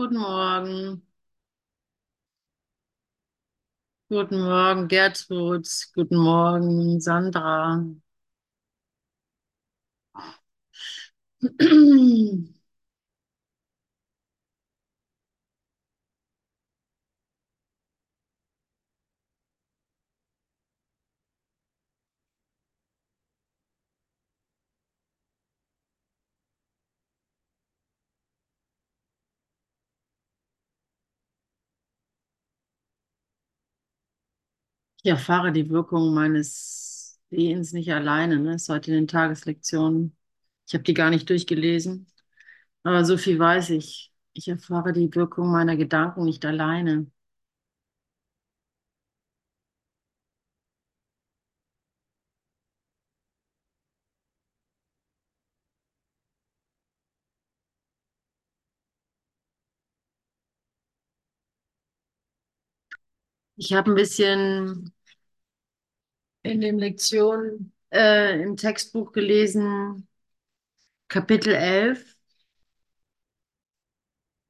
Guten Morgen. Guten Morgen, Gertrud. Guten Morgen, Sandra. Ich erfahre die Wirkung meines Sehens nicht alleine, ne? Ist heute in den Tageslektionen. Ich habe die gar nicht durchgelesen, aber so viel weiß ich. Ich erfahre die Wirkung meiner Gedanken nicht alleine. Ich habe ein bisschen in den Lektionen, äh, im Textbuch gelesen, Kapitel 11.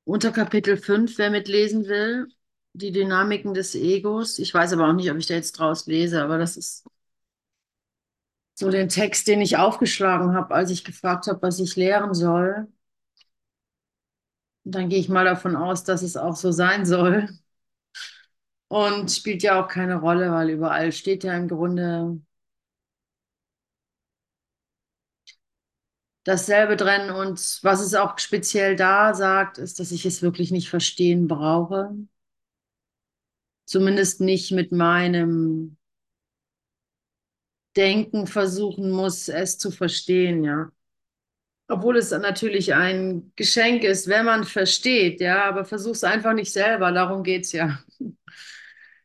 Unter Kapitel 5, wer mitlesen will, die Dynamiken des Egos. Ich weiß aber auch nicht, ob ich da jetzt draus lese, aber das ist so den Text, den ich aufgeschlagen habe, als ich gefragt habe, was ich lehren soll. Und dann gehe ich mal davon aus, dass es auch so sein soll. Und spielt ja auch keine Rolle, weil überall steht ja im Grunde dasselbe drin. Und was es auch speziell da sagt, ist, dass ich es wirklich nicht verstehen brauche. Zumindest nicht mit meinem Denken versuchen muss, es zu verstehen, ja. Obwohl es natürlich ein Geschenk ist, wenn man versteht, ja, aber versuch es einfach nicht selber, darum geht's ja.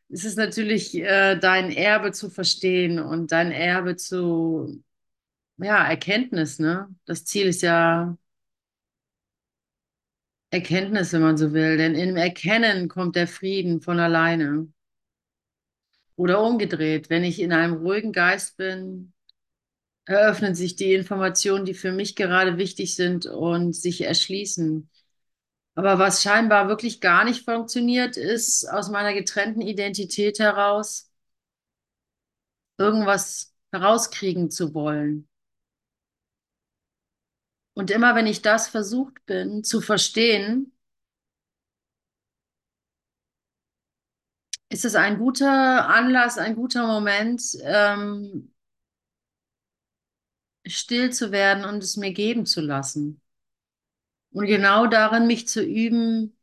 Es ist natürlich äh, dein Erbe zu verstehen und dein Erbe zu, ja, Erkenntnis, ne? Das Ziel ist ja Erkenntnis, wenn man so will, denn im Erkennen kommt der Frieden von alleine. Oder umgedreht, wenn ich in einem ruhigen Geist bin, eröffnen sich die Informationen, die für mich gerade wichtig sind und sich erschließen. Aber was scheinbar wirklich gar nicht funktioniert, ist aus meiner getrennten Identität heraus irgendwas herauskriegen zu wollen. Und immer wenn ich das versucht bin zu verstehen, ist es ein guter Anlass, ein guter Moment, ähm, still zu werden und es mir geben zu lassen. Und genau darin, mich zu üben,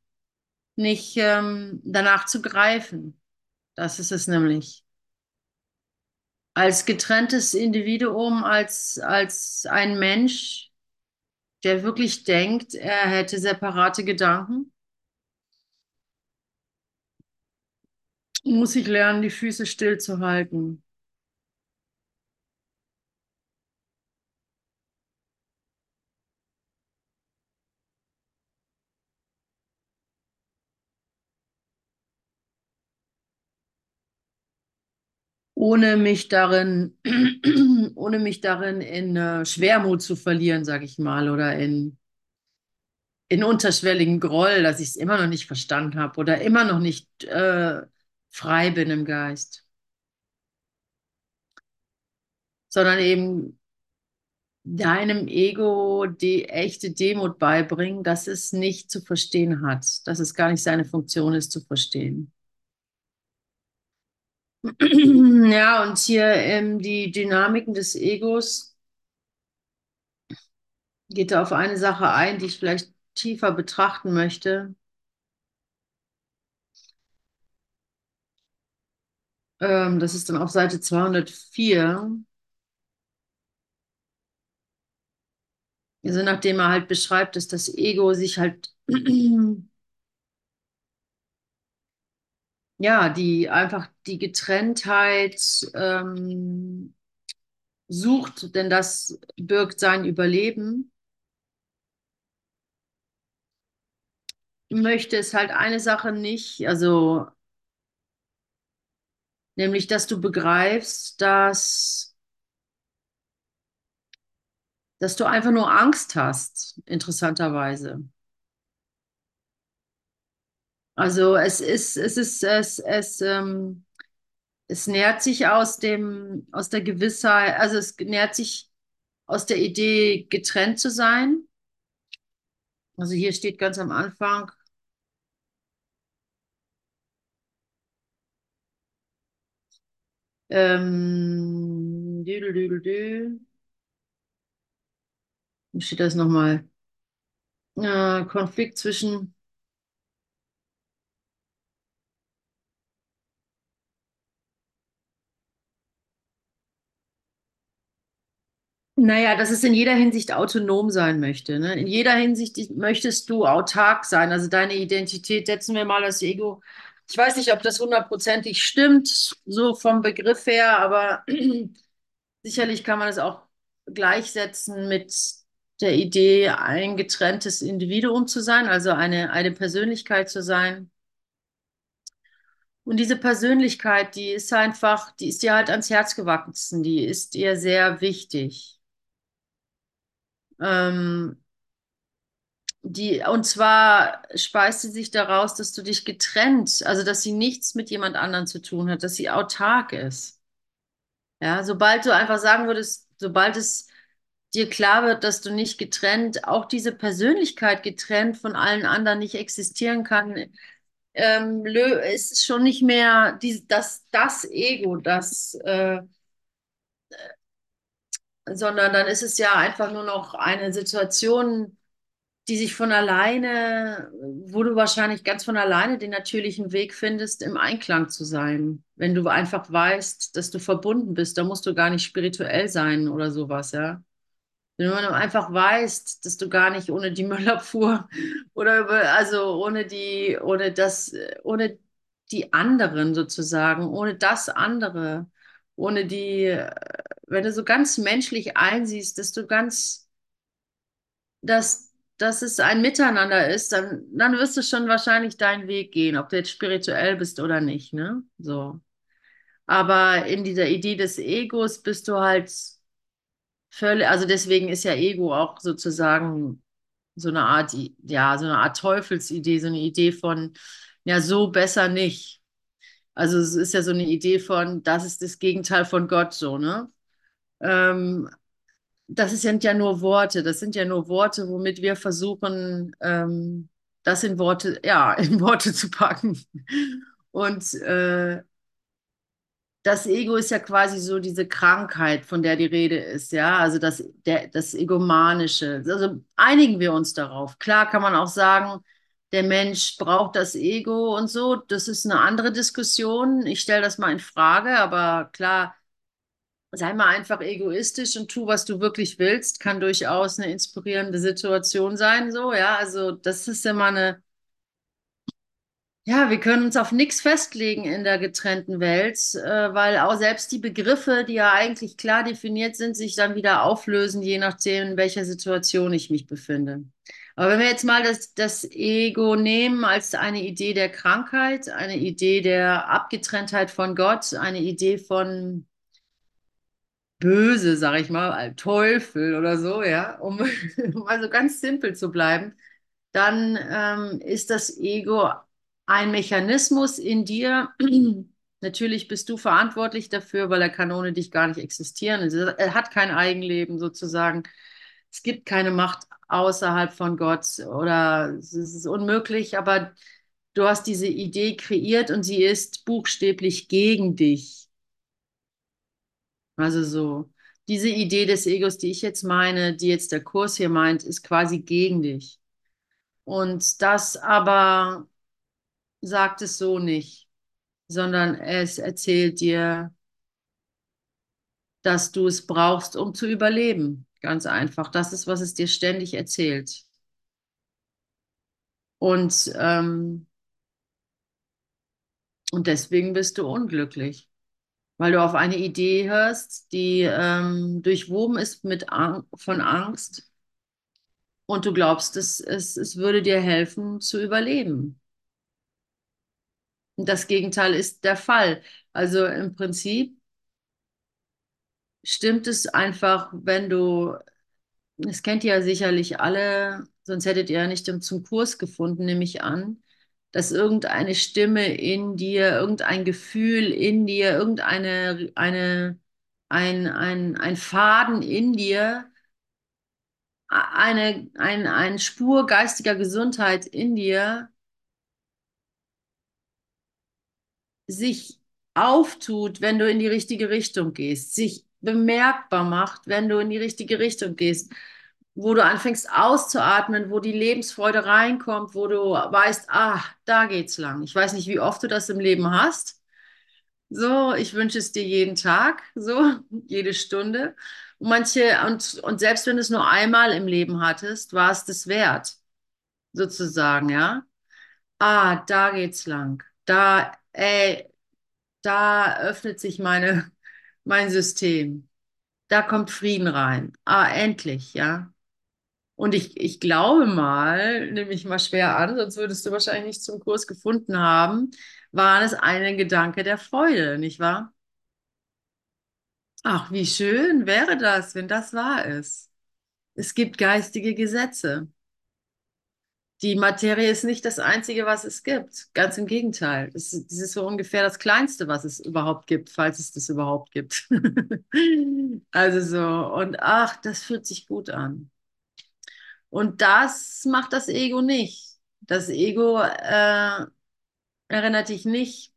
nicht ähm, danach zu greifen. Das ist es nämlich. Als getrenntes Individuum, als, als ein Mensch, der wirklich denkt, er hätte separate Gedanken, muss ich lernen, die Füße stillzuhalten. Ohne mich darin, ohne mich darin in äh, Schwermut zu verlieren, sag ich mal, oder in, in unterschwelligen Groll, dass ich es immer noch nicht verstanden habe oder immer noch nicht äh, frei bin im Geist. Sondern eben deinem Ego die echte Demut beibringen, dass es nicht zu verstehen hat, dass es gar nicht seine Funktion ist, zu verstehen. Ja, und hier ähm, die Dynamiken des Egos geht er auf eine Sache ein, die ich vielleicht tiefer betrachten möchte. Ähm, das ist dann auf Seite 204. Also nachdem er halt beschreibt, dass das Ego sich halt ja, die einfach die Getrenntheit ähm, sucht, denn das birgt sein Überleben. Möchte es halt eine Sache nicht, also nämlich, dass du begreifst, dass, dass du einfach nur Angst hast, interessanterweise. Also es ist, es ist, es, es, ähm, es nährt sich aus dem, aus der Gewissheit, also es nährt sich aus der Idee, getrennt zu sein. Also hier steht ganz am Anfang, ähm, düdel, düdel, düdel. Wie steht das nochmal? Äh, Konflikt zwischen Naja, dass es in jeder Hinsicht autonom sein möchte. Ne? In jeder Hinsicht möchtest du autark sein. Also deine Identität, setzen wir mal das Ego. Ich weiß nicht, ob das hundertprozentig stimmt, so vom Begriff her, aber sicherlich kann man es auch gleichsetzen mit der Idee, ein getrenntes Individuum zu sein, also eine, eine Persönlichkeit zu sein. Und diese Persönlichkeit, die ist einfach, die ist dir halt ans Herz gewachsen, die ist dir sehr wichtig. Ähm, die, und zwar speist sie sich daraus, dass du dich getrennt, also dass sie nichts mit jemand anderem zu tun hat, dass sie autark ist. Ja, sobald du einfach sagen würdest, sobald es dir klar wird, dass du nicht getrennt, auch diese Persönlichkeit getrennt von allen anderen nicht existieren kann, ähm, ist schon nicht mehr die, das, das Ego, das, äh, sondern dann ist es ja einfach nur noch eine Situation, die sich von alleine, wo du wahrscheinlich ganz von alleine den natürlichen Weg findest, im Einklang zu sein. Wenn du einfach weißt, dass du verbunden bist, da musst du gar nicht spirituell sein oder sowas, ja. Wenn du einfach weißt, dass du gar nicht ohne die Müllabfuhr oder über, also ohne die, ohne das, ohne die anderen sozusagen, ohne das andere, ohne die, wenn du so ganz menschlich einsiehst, dass du ganz, dass, dass es ein Miteinander ist, dann, dann wirst du schon wahrscheinlich deinen Weg gehen, ob du jetzt spirituell bist oder nicht, ne? So. Aber in dieser Idee des Egos bist du halt völlig, also deswegen ist ja Ego auch sozusagen so eine Art, ja, so eine Art Teufelsidee, so eine Idee von, ja, so besser nicht. Also es ist ja so eine Idee von, das ist das Gegenteil von Gott, so, ne? Ähm, das sind ja nur Worte, das sind ja nur Worte, womit wir versuchen, ähm, das in Worte, ja, in Worte zu packen. Und äh, das Ego ist ja quasi so diese Krankheit, von der die Rede ist, ja, also das, der, das Egomanische. Also einigen wir uns darauf. Klar kann man auch sagen, der Mensch braucht das Ego und so. Das ist eine andere Diskussion. Ich stelle das mal in Frage, aber klar, sei mal einfach egoistisch und tu, was du wirklich willst, kann durchaus eine inspirierende Situation sein, so, ja. Also das ist immer eine ja, wir können uns auf nichts festlegen in der getrennten Welt, äh, weil auch selbst die Begriffe, die ja eigentlich klar definiert sind, sich dann wieder auflösen, je nachdem, in welcher Situation ich mich befinde. Aber wenn wir jetzt mal das, das Ego nehmen als eine Idee der Krankheit, eine Idee der Abgetrenntheit von Gott, eine Idee von Böse, sag ich mal, Teufel oder so, ja, um, um also ganz simpel zu bleiben, dann ähm, ist das Ego ein Mechanismus in dir. Natürlich bist du verantwortlich dafür, weil er kann ohne dich gar nicht existieren. Er hat kein Eigenleben sozusagen. Es gibt keine Macht außerhalb von Gott oder es ist unmöglich, aber du hast diese Idee kreiert und sie ist buchstäblich gegen dich. Also so, diese Idee des Egos, die ich jetzt meine, die jetzt der Kurs hier meint, ist quasi gegen dich. Und das aber sagt es so nicht, sondern es erzählt dir, dass du es brauchst, um zu überleben. Ganz einfach. Das ist, was es dir ständig erzählt. Und, ähm, und deswegen bist du unglücklich, weil du auf eine Idee hörst, die ähm, durchwoben ist mit Ang von Angst und du glaubst, es, es, es würde dir helfen zu überleben. Das Gegenteil ist der Fall. Also im Prinzip stimmt es einfach, wenn du, das kennt ihr ja sicherlich alle, sonst hättet ihr ja nicht zum Kurs gefunden, nehme ich an. Dass irgendeine Stimme in dir, irgendein Gefühl in dir, irgendeine eine, ein, ein, ein Faden in dir, eine, ein, ein Spur geistiger Gesundheit in dir sich auftut, wenn du in die richtige Richtung gehst, sich bemerkbar macht, wenn du in die richtige Richtung gehst, wo du anfängst auszuatmen, wo die Lebensfreude reinkommt, wo du weißt, ah, da geht's lang. Ich weiß nicht, wie oft du das im Leben hast. So, ich wünsche es dir jeden Tag, so, jede Stunde. Und manche, und, und selbst wenn du es nur einmal im Leben hattest, war es das wert, sozusagen, ja. Ah, da geht's lang. Da, ey, da öffnet sich meine, mein System. Da kommt Frieden rein. Ah, endlich, ja. Und ich, ich glaube mal, nehme ich mal schwer an, sonst würdest du wahrscheinlich nicht zum Kurs gefunden haben, war es ein Gedanke der Freude, nicht wahr? Ach, wie schön wäre das, wenn das wahr ist. Es gibt geistige Gesetze. Die Materie ist nicht das Einzige, was es gibt. Ganz im Gegenteil. Das, das ist so ungefähr das Kleinste, was es überhaupt gibt, falls es das überhaupt gibt. also so, und ach, das fühlt sich gut an. Und das macht das Ego nicht. Das Ego äh, erinnert dich nicht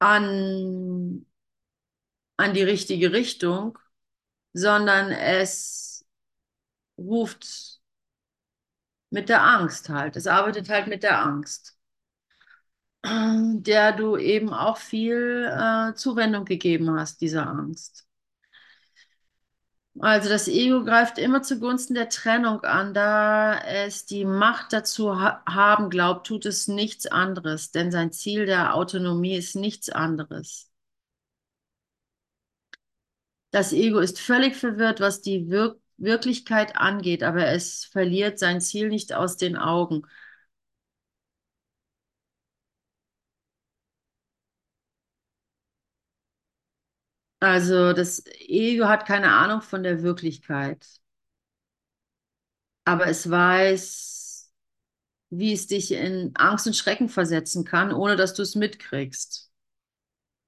an, an die richtige Richtung, sondern es ruft mit der Angst halt. Es arbeitet halt mit der Angst, der du eben auch viel äh, Zuwendung gegeben hast, dieser Angst. Also das Ego greift immer zugunsten der Trennung an, da es die Macht dazu ha haben glaubt, tut es nichts anderes, denn sein Ziel der Autonomie ist nichts anderes. Das Ego ist völlig verwirrt, was die Wir Wirklichkeit angeht, aber es verliert sein Ziel nicht aus den Augen. Also das Ego hat keine Ahnung von der Wirklichkeit, aber es weiß, wie es dich in Angst und Schrecken versetzen kann, ohne dass du es mitkriegst.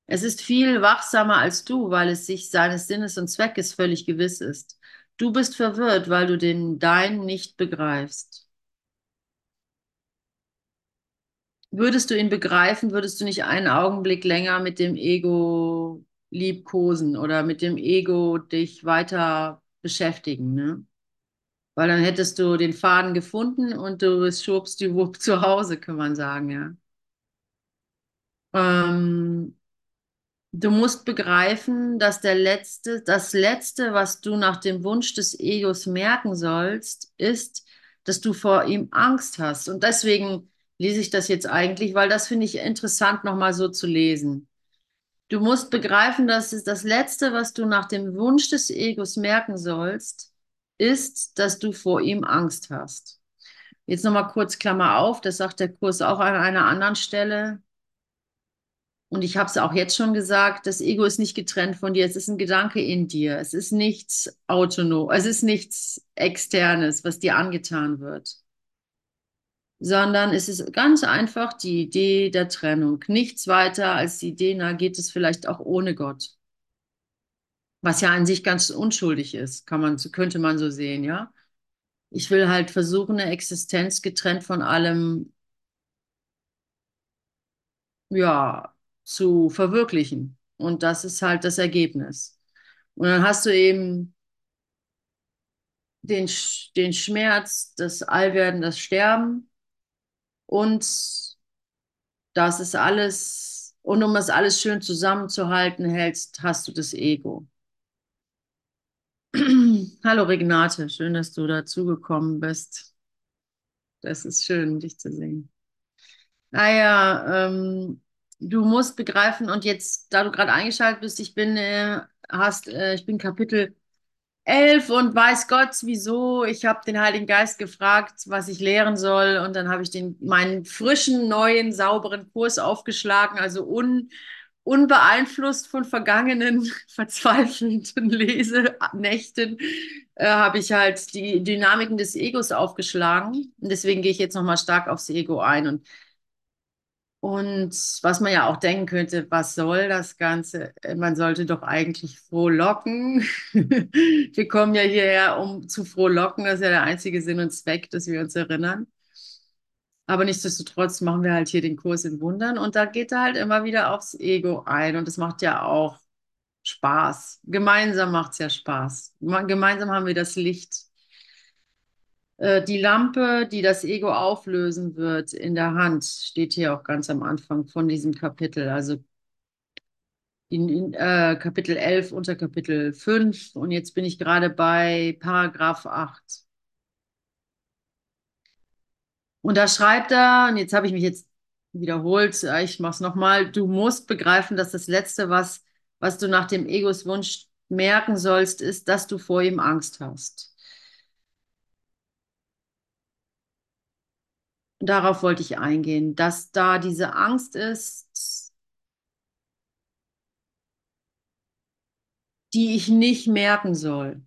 Es ist viel wachsamer als du, weil es sich seines Sinnes und Zweckes völlig gewiss ist. Du bist verwirrt, weil du den Dein nicht begreifst. Würdest du ihn begreifen, würdest du nicht einen Augenblick länger mit dem Ego liebkosen oder mit dem Ego dich weiter beschäftigen, ne? Weil dann hättest du den Faden gefunden und du schobst die Wupp zu Hause, kann man sagen, ja. Ähm, du musst begreifen, dass der letzte, das Letzte, was du nach dem Wunsch des Egos merken sollst, ist, dass du vor ihm Angst hast. Und deswegen lese ich das jetzt eigentlich, weil das finde ich interessant, nochmal so zu lesen. Du musst begreifen, dass es das Letzte, was du nach dem Wunsch des Egos merken sollst, ist, dass du vor ihm Angst hast. Jetzt nochmal kurz Klammer auf, das sagt der Kurs auch an einer anderen Stelle. Und ich habe es auch jetzt schon gesagt, das Ego ist nicht getrennt von dir, es ist ein Gedanke in dir, es ist nichts autonom, es ist nichts externes, was dir angetan wird sondern es ist ganz einfach die Idee der Trennung. Nichts weiter als die Idee, na, geht es vielleicht auch ohne Gott. Was ja an sich ganz unschuldig ist, kann man, könnte man so sehen, ja. Ich will halt versuchen, eine Existenz getrennt von allem, ja, zu verwirklichen. Und das ist halt das Ergebnis. Und dann hast du eben den, den Schmerz, das Allwerden, das Sterben und das ist alles, und um das alles schön zusammenzuhalten hältst, hast du das Ego. Hallo Renate, schön, dass du dazugekommen bist. Das ist schön, dich zu sehen. Naja, ähm, du musst begreifen, und jetzt, da du gerade eingeschaltet bist, ich bin, äh, hast, äh, ich bin Kapitel elf und weiß Gott, wieso. Ich habe den Heiligen Geist gefragt, was ich lehren soll. Und dann habe ich den, meinen frischen, neuen, sauberen Kurs aufgeschlagen, also un, unbeeinflusst von vergangenen, verzweifelnden Lesenächten. äh, habe ich halt die Dynamiken des Egos aufgeschlagen. Und deswegen gehe ich jetzt nochmal stark aufs Ego ein. Und, und was man ja auch denken könnte, was soll das Ganze? Man sollte doch eigentlich frohlocken. Wir kommen ja hierher, um zu frohlocken. Das ist ja der einzige Sinn und Zweck, dass wir uns erinnern. Aber nichtsdestotrotz machen wir halt hier den Kurs in Wundern und da geht er halt immer wieder aufs Ego ein und das macht ja auch Spaß. Gemeinsam macht es ja Spaß. Gemeinsam haben wir das Licht. Äh, die Lampe, die das Ego auflösen wird in der Hand, steht hier auch ganz am Anfang von diesem Kapitel. Also in, in äh, Kapitel 11 unter Kapitel 5 und jetzt bin ich gerade bei Paragraph 8. Und da schreibt er, und jetzt habe ich mich jetzt wiederholt, ich mache es nochmal, du musst begreifen, dass das Letzte, was, was du nach dem Egos Wunsch merken sollst, ist, dass du vor ihm Angst hast. Darauf wollte ich eingehen, dass da diese Angst ist, die ich nicht merken soll.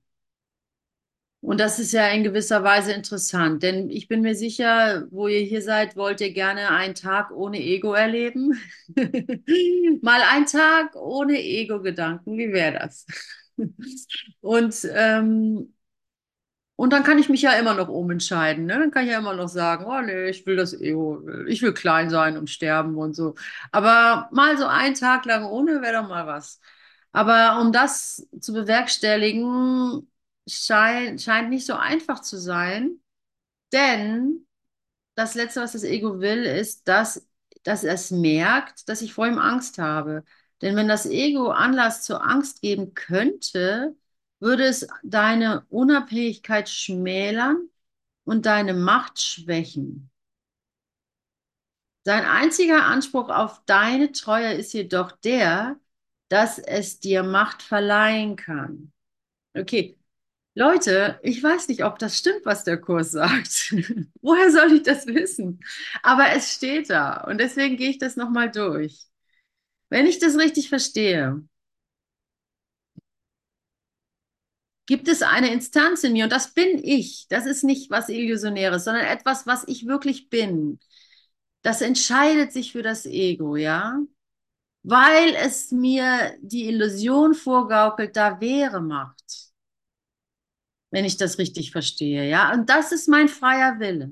Und das ist ja in gewisser Weise interessant, denn ich bin mir sicher, wo ihr hier seid, wollt ihr gerne einen Tag ohne Ego erleben. Mal einen Tag ohne Ego-Gedanken, wie wäre das? Und, ähm, und dann kann ich mich ja immer noch umentscheiden. Ne? Dann kann ich ja immer noch sagen, oh nee, ich will das Ego, ich will klein sein und sterben und so. Aber mal so einen Tag lang ohne wäre doch mal was. Aber um das zu bewerkstelligen, scheint, scheint nicht so einfach zu sein, denn das Letzte, was das Ego will, ist, dass, dass es merkt, dass ich vor ihm Angst habe. Denn wenn das Ego Anlass zur Angst geben könnte, würde es deine Unabhängigkeit schmälern und deine Macht schwächen. Sein einziger Anspruch auf deine Treue ist jedoch der, dass es dir Macht verleihen kann. Okay, Leute, ich weiß nicht, ob das stimmt, was der Kurs sagt. Woher soll ich das wissen? Aber es steht da und deswegen gehe ich das nochmal durch. Wenn ich das richtig verstehe, gibt es eine Instanz in mir und das bin ich. Das ist nicht was Illusionäres, sondern etwas, was ich wirklich bin. Das entscheidet sich für das Ego, ja? Weil es mir die Illusion vorgaukelt, da wäre Macht wenn ich das richtig verstehe. Ja, und das ist mein freier Wille.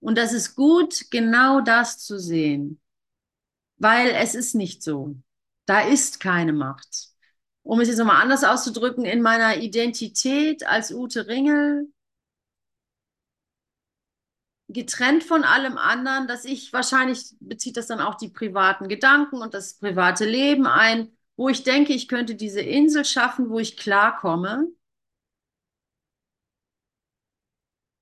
Und das ist gut, genau das zu sehen, weil es ist nicht so. Da ist keine Macht. Um es jetzt nochmal anders auszudrücken, in meiner Identität als Ute Ringel, getrennt von allem anderen, dass ich wahrscheinlich bezieht das dann auch die privaten Gedanken und das private Leben ein, wo ich denke, ich könnte diese Insel schaffen, wo ich klarkomme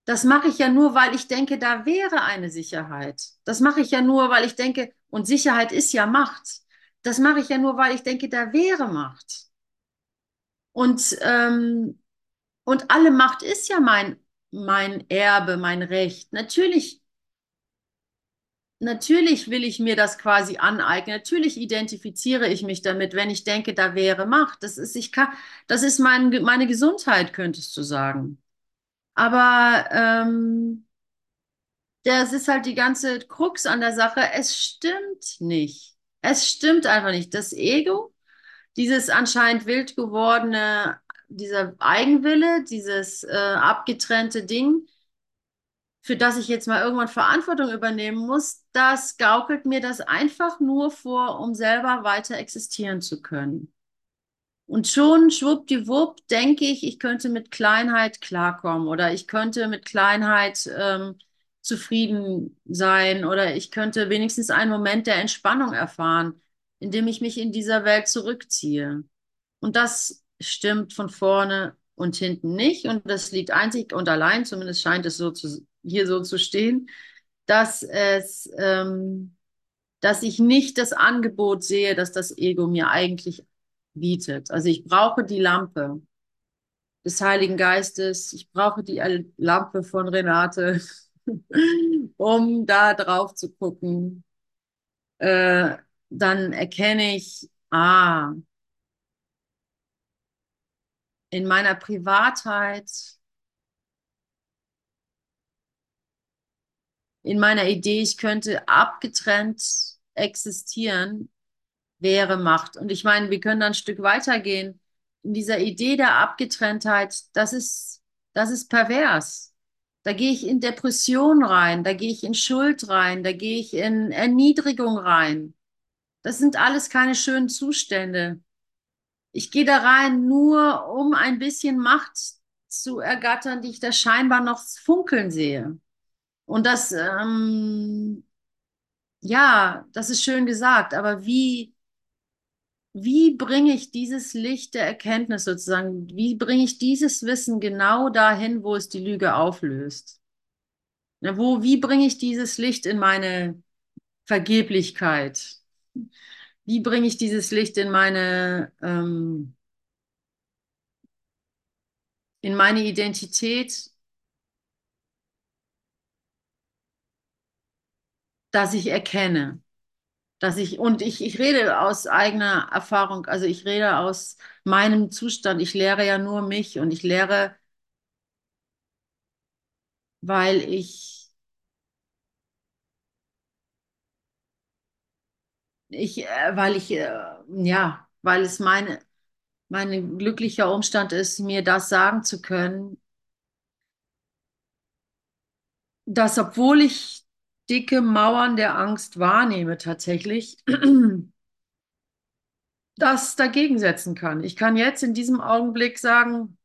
Das mache ich ja nur, weil ich denke, da wäre eine Sicherheit. Das mache ich ja nur, weil ich denke, und Sicherheit ist ja Macht. Das mache ich ja nur, weil ich denke, da wäre Macht. Und, ähm, und alle Macht ist ja mein, mein Erbe, mein Recht. Natürlich, natürlich will ich mir das quasi aneignen. Natürlich identifiziere ich mich damit, wenn ich denke, da wäre Macht. Das ist, ich kann, das ist mein, meine Gesundheit, könntest du sagen. Aber ähm, das ist halt die ganze Krux an der Sache. Es stimmt nicht. Es stimmt einfach nicht. Das Ego, dieses anscheinend wild gewordene, dieser Eigenwille, dieses äh, abgetrennte Ding, für das ich jetzt mal irgendwann Verantwortung übernehmen muss, das gaukelt mir das einfach nur vor, um selber weiter existieren zu können. Und schon schwuppdiwupp denke ich, ich könnte mit Kleinheit klarkommen oder ich könnte mit Kleinheit ähm, zufrieden sein oder ich könnte wenigstens einen Moment der Entspannung erfahren, indem ich mich in dieser Welt zurückziehe. Und das stimmt von vorne und hinten nicht. Und das liegt einzig und allein, zumindest scheint es so zu, hier so zu stehen, dass es, ähm, dass ich nicht das Angebot sehe, dass das Ego mir eigentlich bietet. Also ich brauche die Lampe des Heiligen Geistes, ich brauche die Lampe von Renate, um da drauf zu gucken. Äh, dann erkenne ich, ah, in meiner Privatheit, in meiner Idee, ich könnte abgetrennt existieren, wäre Macht. Und ich meine, wir können dann ein Stück weitergehen. In dieser Idee der Abgetrenntheit, das ist, das ist pervers. Da gehe ich in Depression rein, da gehe ich in Schuld rein, da gehe ich in Erniedrigung rein. Das sind alles keine schönen Zustände. Ich gehe da rein nur, um ein bisschen Macht zu ergattern, die ich da scheinbar noch funkeln sehe. Und das, ähm, ja, das ist schön gesagt, aber wie, wie bringe ich dieses Licht der Erkenntnis sozusagen, wie bringe ich dieses Wissen genau dahin, wo es die Lüge auflöst? Na, wo, wie bringe ich dieses Licht in meine Vergeblichkeit? Wie bringe ich dieses Licht in meine, ähm, in meine Identität, dass ich erkenne? dass ich, und ich, ich rede aus eigener Erfahrung, also ich rede aus meinem Zustand. Ich lehre ja nur mich und ich lehre, weil ich, ich, äh, weil ich, äh, ja, weil es meine, mein glücklicher Umstand ist, mir das sagen zu können, dass obwohl ich dicke Mauern der Angst wahrnehme tatsächlich, das dagegen setzen kann. Ich kann jetzt in diesem Augenblick sagen,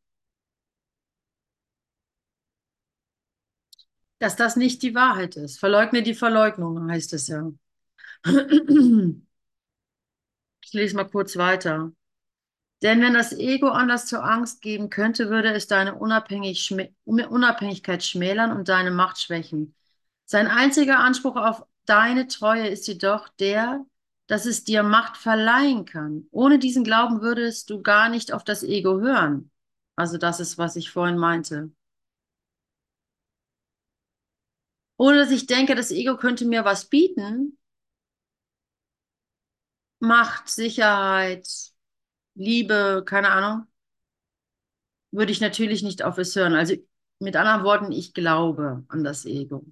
dass das nicht die Wahrheit ist. Verleugne die Verleugnung, heißt es ja. Ich lese mal kurz weiter. Denn wenn das Ego Anlass zur Angst geben könnte, würde es deine Unabhängig Unabhängigkeit schmälern und deine Macht schwächen. Sein einziger Anspruch auf deine Treue ist jedoch der, dass es dir Macht verleihen kann. Ohne diesen Glauben würdest du gar nicht auf das Ego hören. Also das ist, was ich vorhin meinte. Ohne dass ich denke, das Ego könnte mir was bieten, Macht, Sicherheit, Liebe, keine Ahnung, würde ich natürlich nicht auf es hören. Also mit anderen Worten, ich glaube an das Ego.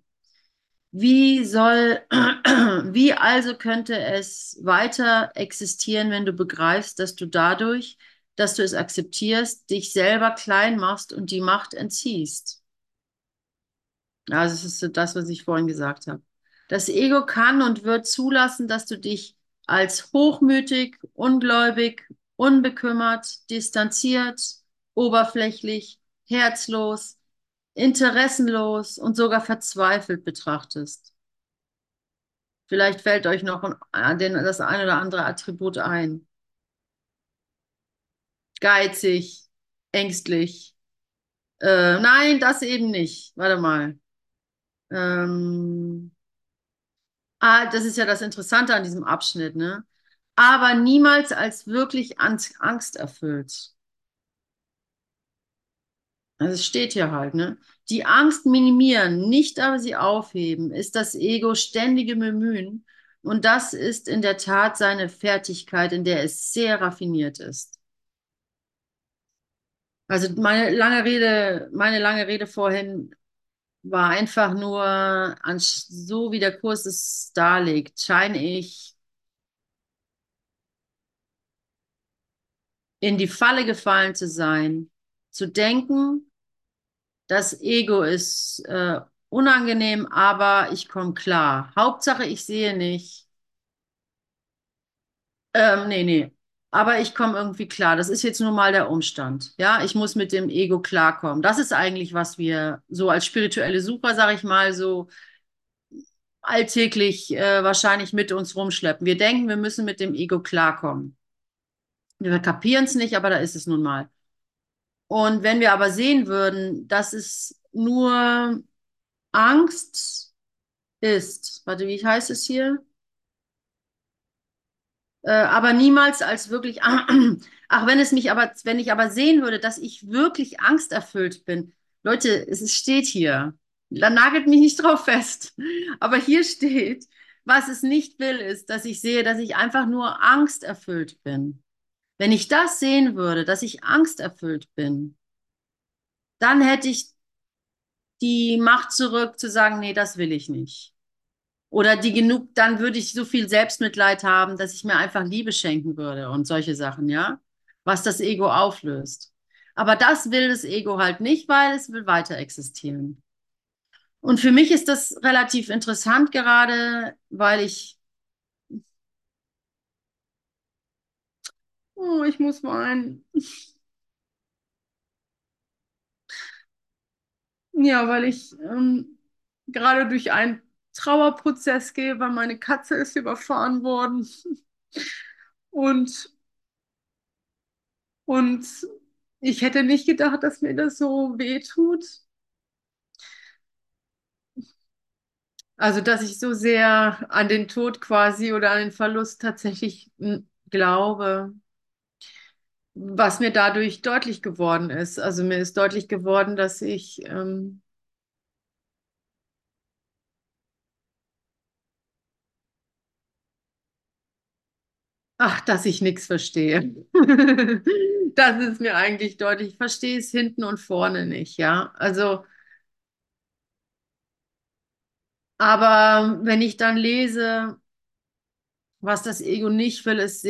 Wie soll, wie also könnte es weiter existieren, wenn du begreifst, dass du dadurch, dass du es akzeptierst, dich selber klein machst und die Macht entziehst? Also es ist so das, was ich vorhin gesagt habe. Das Ego kann und wird zulassen, dass du dich als hochmütig, ungläubig, unbekümmert, distanziert, oberflächlich, herzlos, interessenlos und sogar verzweifelt betrachtest. Vielleicht fällt euch noch das ein oder andere Attribut ein. Geizig, ängstlich. Äh, nein, das eben nicht. Warte mal. Ähm, ah, das ist ja das Interessante an diesem Abschnitt, ne? Aber niemals als wirklich Angst erfüllt. Also es steht hier halt, ne? Die Angst minimieren, nicht aber sie aufheben, ist das Ego ständige Bemühen. Und das ist in der Tat seine Fertigkeit, in der es sehr raffiniert ist. Also meine lange Rede, meine lange Rede vorhin war einfach nur, so wie der Kurs es darlegt, scheine ich in die Falle gefallen zu sein, zu denken, das Ego ist äh, unangenehm, aber ich komme klar. Hauptsache, ich sehe nicht. Ähm, nee, nee. Aber ich komme irgendwie klar. Das ist jetzt nun mal der Umstand. Ja, ich muss mit dem Ego klarkommen. Das ist eigentlich, was wir so als spirituelle Sucher, sage ich mal, so alltäglich äh, wahrscheinlich mit uns rumschleppen. Wir denken, wir müssen mit dem Ego klarkommen. Wir kapieren es nicht, aber da ist es nun mal. Und wenn wir aber sehen würden, dass es nur Angst ist, warte, wie heißt es hier? Äh, aber niemals als wirklich, ach, wenn es mich aber, wenn ich aber sehen würde, dass ich wirklich angsterfüllt bin, Leute, es steht hier, da nagelt mich nicht drauf fest, aber hier steht, was es nicht will, ist, dass ich sehe, dass ich einfach nur angsterfüllt bin. Wenn ich das sehen würde, dass ich angsterfüllt bin, dann hätte ich die Macht zurück zu sagen, nee, das will ich nicht. Oder die genug, dann würde ich so viel Selbstmitleid haben, dass ich mir einfach Liebe schenken würde und solche Sachen, ja, was das Ego auflöst. Aber das will das Ego halt nicht, weil es will weiter existieren. Und für mich ist das relativ interessant gerade, weil ich, oh, ich muss weinen. Ja, weil ich ähm, gerade durch einen Trauerprozess gehe, weil meine Katze ist überfahren worden. Und, und ich hätte nicht gedacht, dass mir das so weh tut. Also, dass ich so sehr an den Tod quasi oder an den Verlust tatsächlich m, glaube, was mir dadurch deutlich geworden ist. Also mir ist deutlich geworden, dass ich ähm, Ach, dass ich nichts verstehe. Das ist mir eigentlich deutlich. Ich verstehe es hinten und vorne nicht, ja. Also, aber wenn ich dann lese, was das Ego nicht will, ist,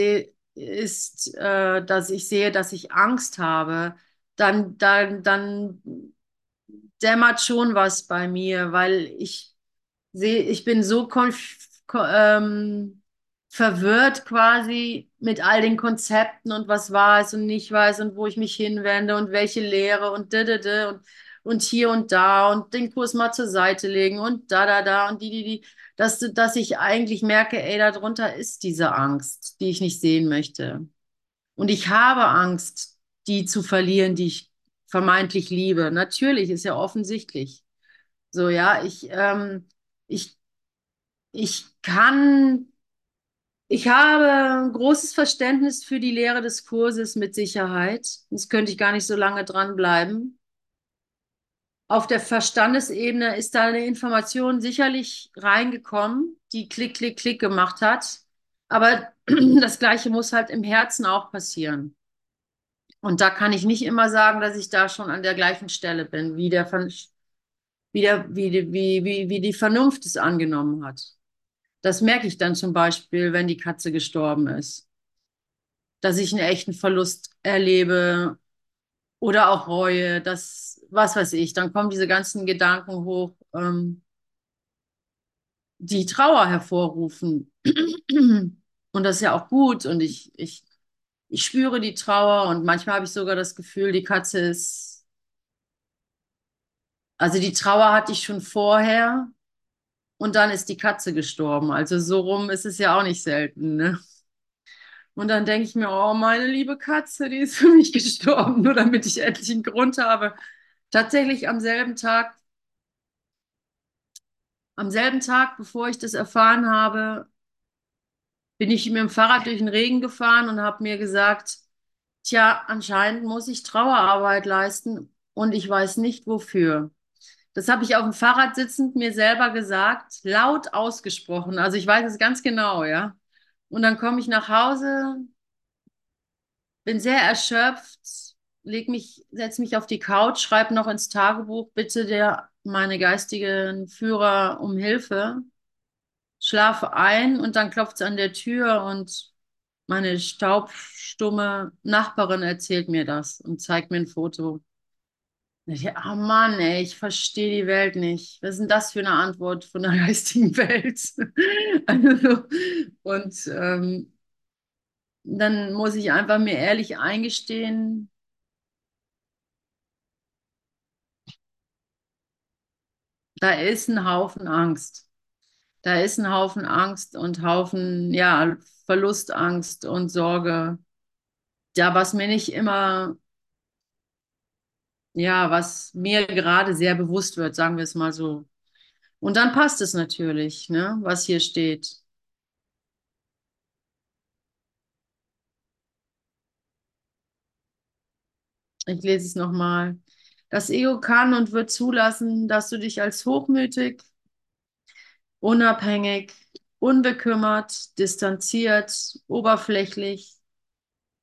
ist äh, dass ich sehe, dass ich Angst habe, dann, dann, dann dämmert schon was bei mir, weil ich sehe, ich bin so konf ko ähm, verwirrt quasi mit all den Konzepten und was weiß und nicht weiß und wo ich mich hinwende und welche Lehre und da und, und hier und da und den Kurs mal zur Seite legen und da, da, da und die, die, die, dass, dass ich eigentlich merke, ey, darunter ist diese Angst, die ich nicht sehen möchte. Und ich habe Angst, die zu verlieren, die ich vermeintlich liebe. Natürlich, ist ja offensichtlich. So, ja, ich, ähm, ich, ich kann ich habe großes Verständnis für die Lehre des Kurses mit Sicherheit. Sonst könnte ich gar nicht so lange dranbleiben. Auf der Verstandesebene ist da eine Information sicherlich reingekommen, die Klick, Klick, Klick gemacht hat. Aber das Gleiche muss halt im Herzen auch passieren. Und da kann ich nicht immer sagen, dass ich da schon an der gleichen Stelle bin, wie, der, wie, der, wie, wie, wie, wie die Vernunft es angenommen hat. Das merke ich dann zum Beispiel, wenn die Katze gestorben ist. Dass ich einen echten Verlust erlebe oder auch Reue, das, was weiß ich, dann kommen diese ganzen Gedanken hoch, ähm, die Trauer hervorrufen. Und das ist ja auch gut und ich, ich, ich spüre die Trauer und manchmal habe ich sogar das Gefühl, die Katze ist, also die Trauer hatte ich schon vorher und dann ist die Katze gestorben. Also so rum ist es ja auch nicht selten, ne? Und dann denke ich mir, oh, meine liebe Katze, die ist für mich gestorben, nur damit ich endlich einen Grund habe. Tatsächlich am selben Tag, am selben Tag, bevor ich das erfahren habe, bin ich mit dem Fahrrad durch den Regen gefahren und habe mir gesagt, tja, anscheinend muss ich Trauerarbeit leisten und ich weiß nicht wofür. Das habe ich auf dem Fahrrad sitzend mir selber gesagt, laut ausgesprochen. Also ich weiß es ganz genau, ja. Und dann komme ich nach Hause, bin sehr erschöpft, leg mich, setze mich auf die Couch, schreibe noch ins Tagebuch, bitte der meine geistigen Führer um Hilfe, schlafe ein und dann klopft es an der Tür und meine staubstumme Nachbarin erzählt mir das und zeigt mir ein Foto. Ja, oh Mann, ey, ich verstehe die Welt nicht. Was ist denn das für eine Antwort von der geistigen Welt? Also, und ähm, dann muss ich einfach mir ehrlich eingestehen, da ist ein Haufen Angst. Da ist ein Haufen Angst und Haufen, ja, Verlustangst und Sorge. Ja, was mir nicht immer ja, was mir gerade sehr bewusst wird, sagen wir es mal so. Und dann passt es natürlich, ne, was hier steht. Ich lese es nochmal. Das Ego kann und wird zulassen, dass du dich als hochmütig, unabhängig, unbekümmert, distanziert, oberflächlich,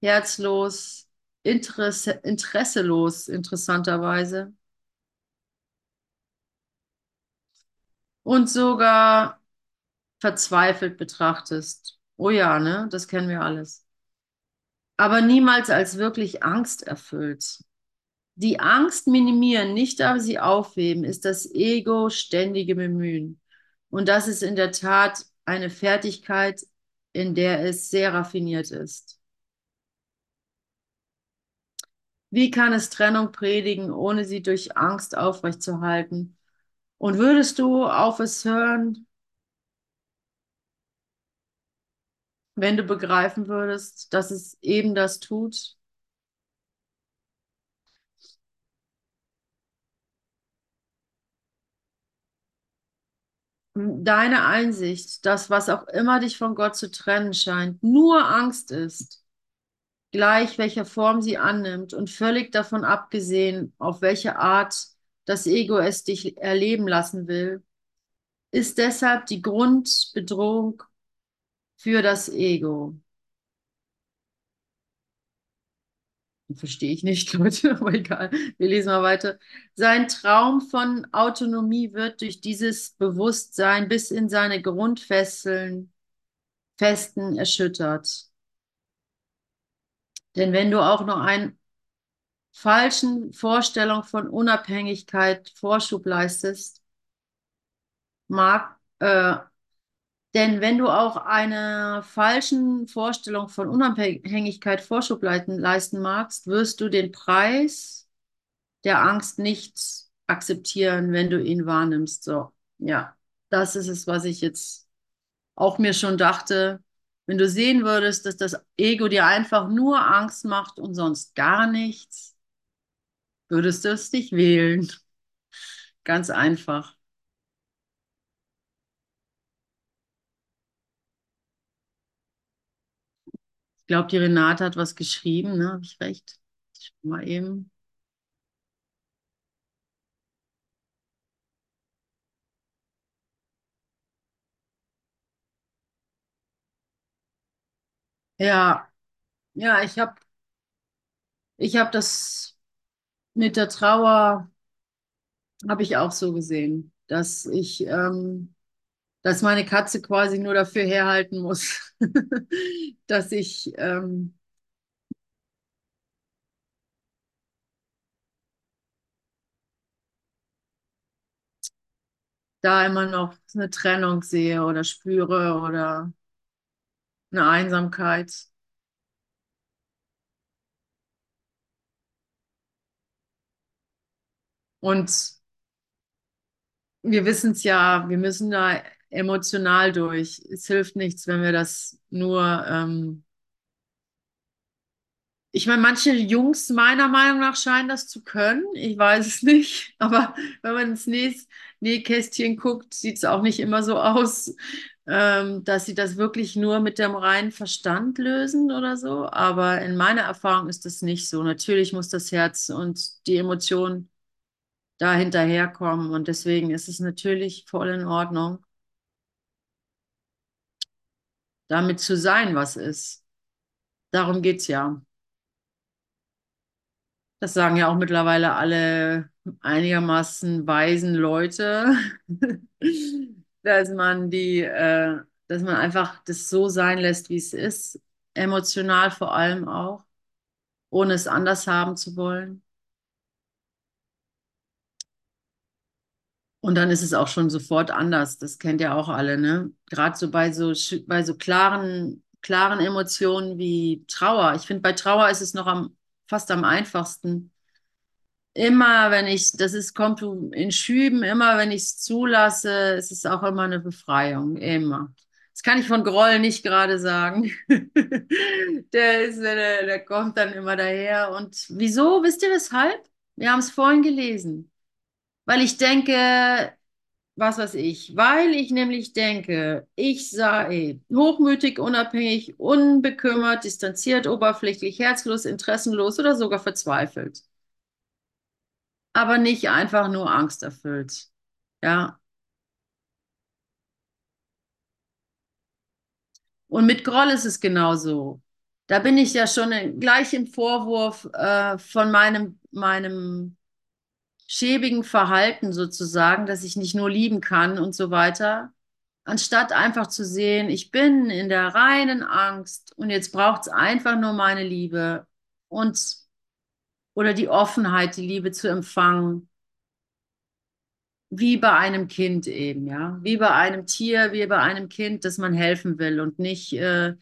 herzlos, interesse, interesselos, interessanterweise. Und sogar verzweifelt betrachtest. Oh ja, ne? Das kennen wir alles. Aber niemals als wirklich angsterfüllt. Die Angst minimieren, nicht aber sie aufheben, ist das Ego ständige Bemühen. Und das ist in der Tat eine Fertigkeit, in der es sehr raffiniert ist. Wie kann es Trennung predigen, ohne sie durch Angst aufrechtzuerhalten? Und würdest du auf es hören, wenn du begreifen würdest, dass es eben das tut? Deine Einsicht, dass was auch immer dich von Gott zu trennen scheint, nur Angst ist, gleich welcher Form sie annimmt und völlig davon abgesehen, auf welche Art das Ego es dich erleben lassen will, ist deshalb die Grundbedrohung für das Ego. Verstehe ich nicht, Leute, aber egal. Wir lesen mal weiter. Sein Traum von Autonomie wird durch dieses Bewusstsein bis in seine Grundfesseln Festen erschüttert. Denn wenn du auch nur einen falschen Vorstellung von Unabhängigkeit Vorschub leistest, mag, äh, denn wenn du auch einer falschen Vorstellung von Unabhängigkeit Vorschub leiten, leisten magst, wirst du den Preis der Angst nicht akzeptieren, wenn du ihn wahrnimmst. So, ja, das ist es, was ich jetzt auch mir schon dachte. Wenn du sehen würdest, dass das Ego dir einfach nur Angst macht und sonst gar nichts, würdest du es nicht wählen. Ganz einfach. Ich glaube, die Renate hat was geschrieben, ne? Habe ich recht? Ich mal eben. Ja, ja, ich habe ich hab das mit der Trauer, habe ich auch so gesehen, dass ich, ähm, dass meine Katze quasi nur dafür herhalten muss, dass ich ähm, da immer noch eine Trennung sehe oder spüre oder eine Einsamkeit. Und wir wissen es ja, wir müssen da emotional durch. Es hilft nichts, wenn wir das nur. Ähm ich meine, manche Jungs meiner Meinung nach scheinen das zu können. Ich weiß es nicht. Aber wenn man ins Näh Nähkästchen guckt, sieht es auch nicht immer so aus, ähm, dass sie das wirklich nur mit dem reinen Verstand lösen oder so. Aber in meiner Erfahrung ist das nicht so. Natürlich muss das Herz und die Emotion da hinterherkommen. Und deswegen ist es natürlich voll in Ordnung, damit zu sein, was ist. Darum geht es ja. Das sagen ja auch mittlerweile alle einigermaßen weisen Leute, dass man die, äh, dass man einfach das so sein lässt, wie es ist, emotional vor allem auch, ohne es anders haben zu wollen. Und dann ist es auch schon sofort anders. Das kennt ja auch alle, ne? Gerade so bei so, bei so klaren, klaren Emotionen wie Trauer. Ich finde, bei Trauer ist es noch am, fast am einfachsten. Immer, wenn ich, das ist, kommt in Schüben, immer wenn ich es zulasse, ist es auch immer eine Befreiung. Immer. Das kann ich von Groll nicht gerade sagen. Der ist, der, der kommt dann immer daher. Und wieso? Wisst ihr weshalb? Wir haben es vorhin gelesen. Weil ich denke, was weiß ich, weil ich nämlich denke, ich sei hochmütig, unabhängig, unbekümmert, distanziert, oberflächlich, herzlos, interessenlos oder sogar verzweifelt. Aber nicht einfach nur angsterfüllt. Ja. Und mit Groll ist es genauso. Da bin ich ja schon in, gleich im Vorwurf äh, von meinem, meinem schäbigen Verhalten sozusagen, dass ich nicht nur lieben kann und so weiter, anstatt einfach zu sehen, ich bin in der reinen Angst und jetzt braucht es einfach nur meine Liebe und oder die Offenheit, die Liebe zu empfangen, wie bei einem Kind eben, ja, wie bei einem Tier, wie bei einem Kind, das man helfen will und nicht äh,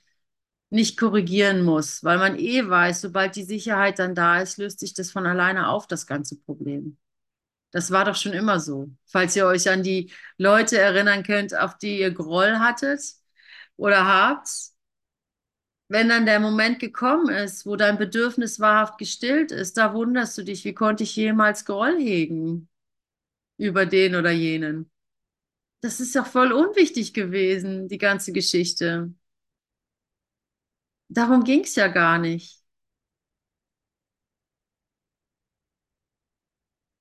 nicht korrigieren muss, weil man eh weiß, sobald die Sicherheit dann da ist, löst sich das von alleine auf, das ganze Problem. Das war doch schon immer so. Falls ihr euch an die Leute erinnern könnt, auf die ihr Groll hattet oder habt, wenn dann der Moment gekommen ist, wo dein Bedürfnis wahrhaft gestillt ist, da wunderst du dich, wie konnte ich jemals Groll hegen über den oder jenen? Das ist doch voll unwichtig gewesen, die ganze Geschichte. Darum ging es ja gar nicht.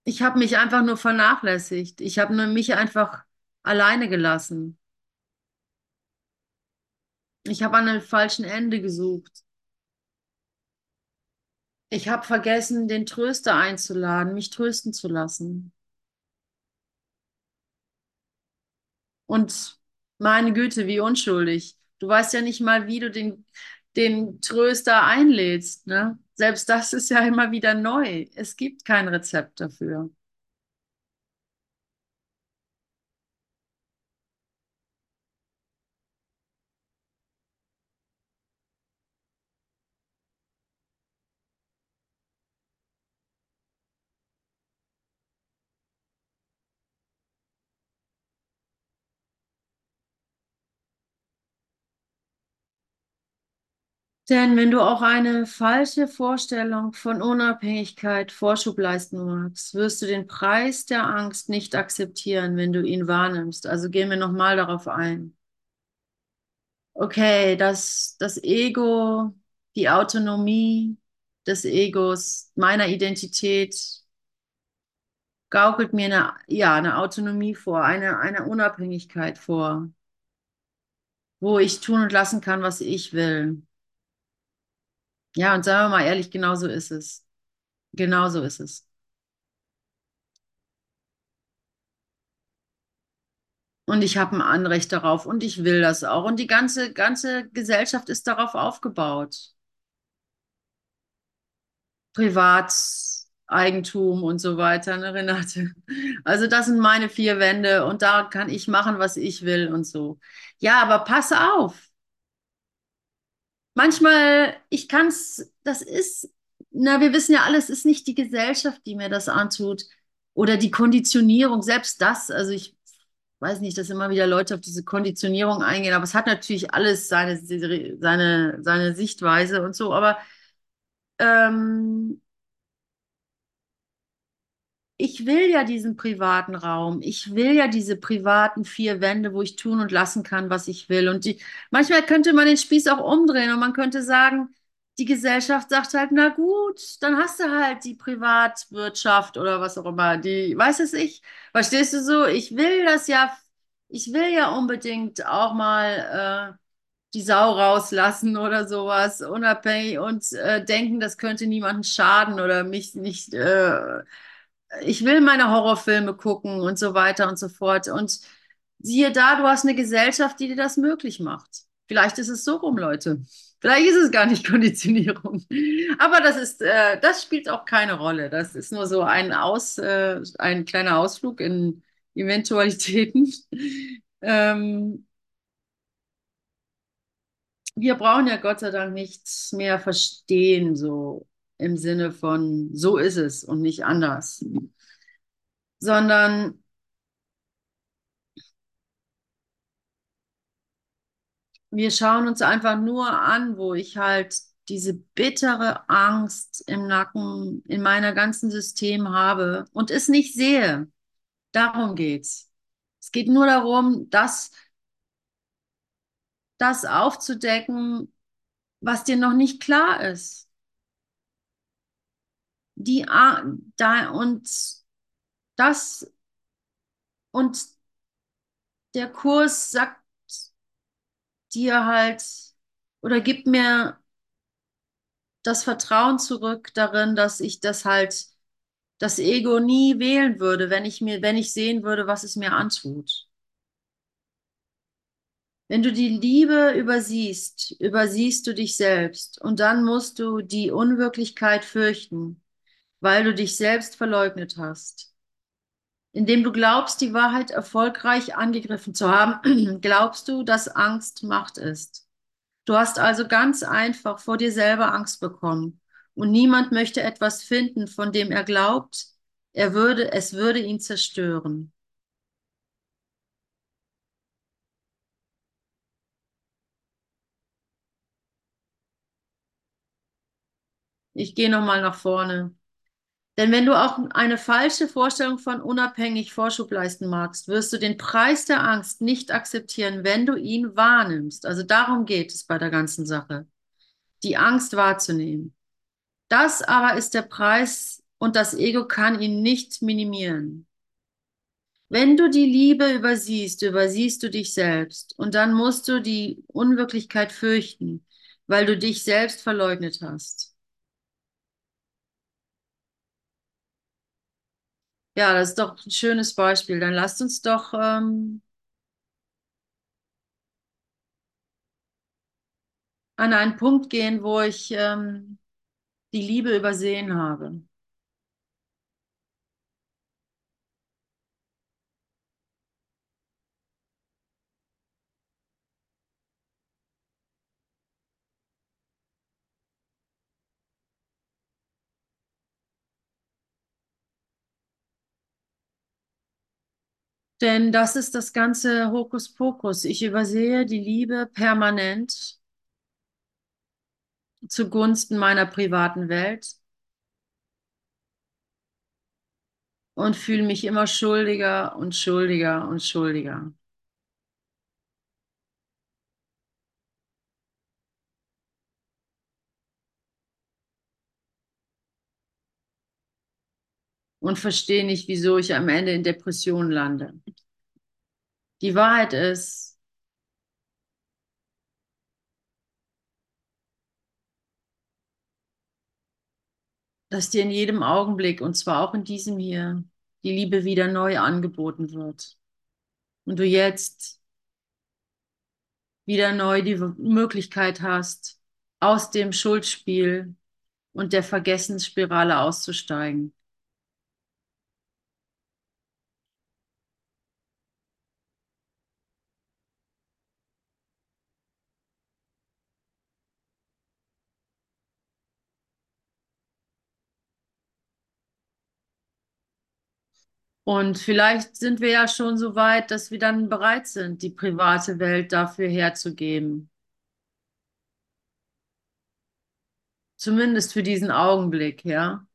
Ich habe mich einfach nur vernachlässigt. Ich habe mich einfach alleine gelassen. Ich habe an einem falschen Ende gesucht. Ich habe vergessen, den Tröster einzuladen, mich trösten zu lassen. Und meine Güte, wie unschuldig. Du weißt ja nicht mal, wie du den, den Tröster einlädst, ne? Selbst das ist ja immer wieder neu. Es gibt kein Rezept dafür. Denn wenn du auch eine falsche Vorstellung von Unabhängigkeit Vorschub leisten magst, wirst du den Preis der Angst nicht akzeptieren, wenn du ihn wahrnimmst. Also gehen wir nochmal darauf ein. Okay, das, das Ego, die Autonomie des Egos, meiner Identität, gaukelt mir eine, ja, eine Autonomie vor, eine, eine Unabhängigkeit vor, wo ich tun und lassen kann, was ich will. Ja, und sagen wir mal ehrlich, genau so ist es. Genau so ist es. Und ich habe ein Anrecht darauf und ich will das auch. Und die ganze, ganze Gesellschaft ist darauf aufgebaut. Privateigentum und so weiter, ne, Renate? Also das sind meine vier Wände und da kann ich machen, was ich will und so. Ja, aber pass auf. Manchmal, ich kann es, das ist, na, wir wissen ja alles, es ist nicht die Gesellschaft, die mir das antut oder die Konditionierung, selbst das, also ich weiß nicht, dass immer wieder Leute auf diese Konditionierung eingehen, aber es hat natürlich alles seine, seine, seine Sichtweise und so, aber ähm, ich will ja diesen privaten Raum. Ich will ja diese privaten vier Wände, wo ich tun und lassen kann, was ich will. Und die, manchmal könnte man den Spieß auch umdrehen und man könnte sagen, die Gesellschaft sagt halt, na gut, dann hast du halt die Privatwirtschaft oder was auch immer, die, weiß es ich, verstehst du so? Ich will das ja, ich will ja unbedingt auch mal äh, die Sau rauslassen oder sowas, unabhängig und äh, denken, das könnte niemandem schaden oder mich nicht äh, ich will meine Horrorfilme gucken und so weiter und so fort. Und siehe da, du hast eine Gesellschaft, die dir das möglich macht. Vielleicht ist es so rum, Leute. Vielleicht ist es gar nicht Konditionierung. Aber das ist, äh, das spielt auch keine Rolle. Das ist nur so ein Aus, äh, ein kleiner Ausflug in Eventualitäten. Ähm, wir brauchen ja Gott sei Dank nichts mehr verstehen, so im Sinne von, so ist es und nicht anders sondern wir schauen uns einfach nur an, wo ich halt diese bittere Angst im Nacken, in meiner ganzen System habe und es nicht sehe. Darum geht's. Es geht nur darum, das, das aufzudecken, was dir noch nicht klar ist. Die, da, und das und der Kurs sagt dir halt oder gibt mir das Vertrauen zurück darin, dass ich das halt, das Ego nie wählen würde, wenn ich mir, wenn ich sehen würde, was es mir antut. Wenn du die Liebe übersiehst, übersiehst du dich selbst und dann musst du die Unwirklichkeit fürchten, weil du dich selbst verleugnet hast. Indem du glaubst, die Wahrheit erfolgreich angegriffen zu haben, glaubst du, dass Angst Macht ist. Du hast also ganz einfach vor dir selber Angst bekommen und niemand möchte etwas finden, von dem er glaubt, er würde, es würde ihn zerstören. Ich gehe nochmal nach vorne. Denn wenn du auch eine falsche Vorstellung von unabhängig Vorschub leisten magst, wirst du den Preis der Angst nicht akzeptieren, wenn du ihn wahrnimmst. Also darum geht es bei der ganzen Sache, die Angst wahrzunehmen. Das aber ist der Preis und das Ego kann ihn nicht minimieren. Wenn du die Liebe übersiehst, übersiehst du dich selbst und dann musst du die Unwirklichkeit fürchten, weil du dich selbst verleugnet hast. Ja, das ist doch ein schönes Beispiel. Dann lasst uns doch ähm, an einen Punkt gehen, wo ich ähm, die Liebe übersehen habe. Denn das ist das ganze Hokuspokus. Ich übersehe die Liebe permanent zugunsten meiner privaten Welt und fühle mich immer schuldiger und schuldiger und schuldiger. Und verstehe nicht, wieso ich am Ende in Depressionen lande. Die Wahrheit ist, dass dir in jedem Augenblick, und zwar auch in diesem hier, die Liebe wieder neu angeboten wird. Und du jetzt wieder neu die Möglichkeit hast, aus dem Schuldspiel und der Vergessensspirale auszusteigen. Und vielleicht sind wir ja schon so weit, dass wir dann bereit sind, die private Welt dafür herzugeben. Zumindest für diesen Augenblick, ja.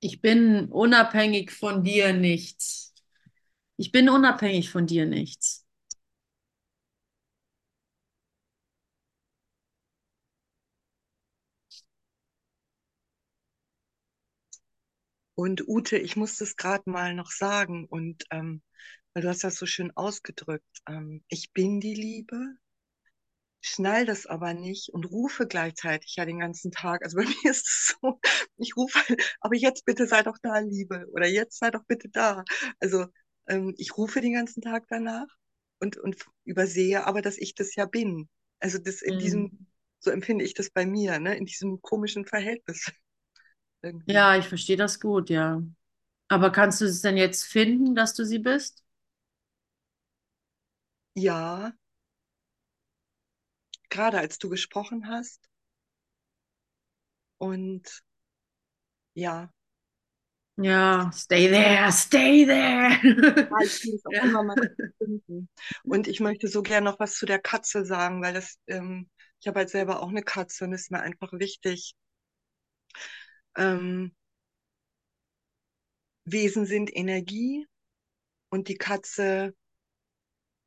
Ich bin unabhängig von dir nichts. Ich bin unabhängig von dir nichts. Und Ute, ich muss das gerade mal noch sagen und ähm, weil du hast das so schön ausgedrückt. Ähm, ich bin die Liebe, schnall das aber nicht und rufe gleichzeitig ja den ganzen Tag. Also bei mir ist es so, ich rufe, aber jetzt bitte sei doch da, Liebe, oder jetzt sei doch bitte da. Also ähm, ich rufe den ganzen Tag danach und, und übersehe aber, dass ich das ja bin. Also das in Mhm. diesem, so empfinde ich das bei mir, ne, in diesem komischen Verhältnis. Irgendwie. Ja, ich verstehe das gut, ja. Aber kannst du es denn jetzt finden, dass du sie bist? Ja, gerade als du gesprochen hast. Und ja, Ja, stay there, stay there. ja, ich immer mal finden. Und ich möchte so gern noch was zu der Katze sagen, weil das, ähm, ich habe halt selber auch eine Katze und es ist mir einfach wichtig. Ähm, Wesen sind Energie und die Katze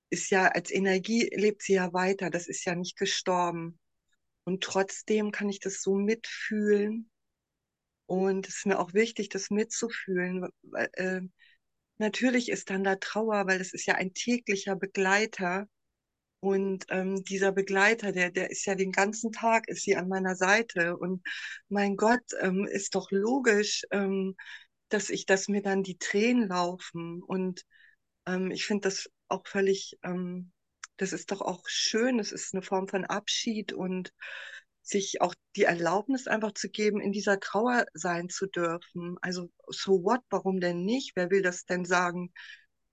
ist ja als Energie, lebt sie ja weiter. Das ist ja nicht gestorben. Und trotzdem kann ich das so mitfühlen. Und es ist mir auch wichtig, das mitzufühlen, äh, natürlich ist dann da Trauer, weil es ist ja ein täglicher Begleiter. Und ähm, dieser Begleiter, der, der ist ja den ganzen Tag, ist sie an meiner Seite. Und mein Gott, ähm, ist doch logisch, ähm, dass ich, dass mir dann die Tränen laufen. Und ähm, ich finde das auch völlig, ähm, das ist doch auch schön, das ist eine Form von Abschied und sich auch die Erlaubnis einfach zu geben, in dieser Trauer sein zu dürfen. Also, so what, warum denn nicht? Wer will das denn sagen?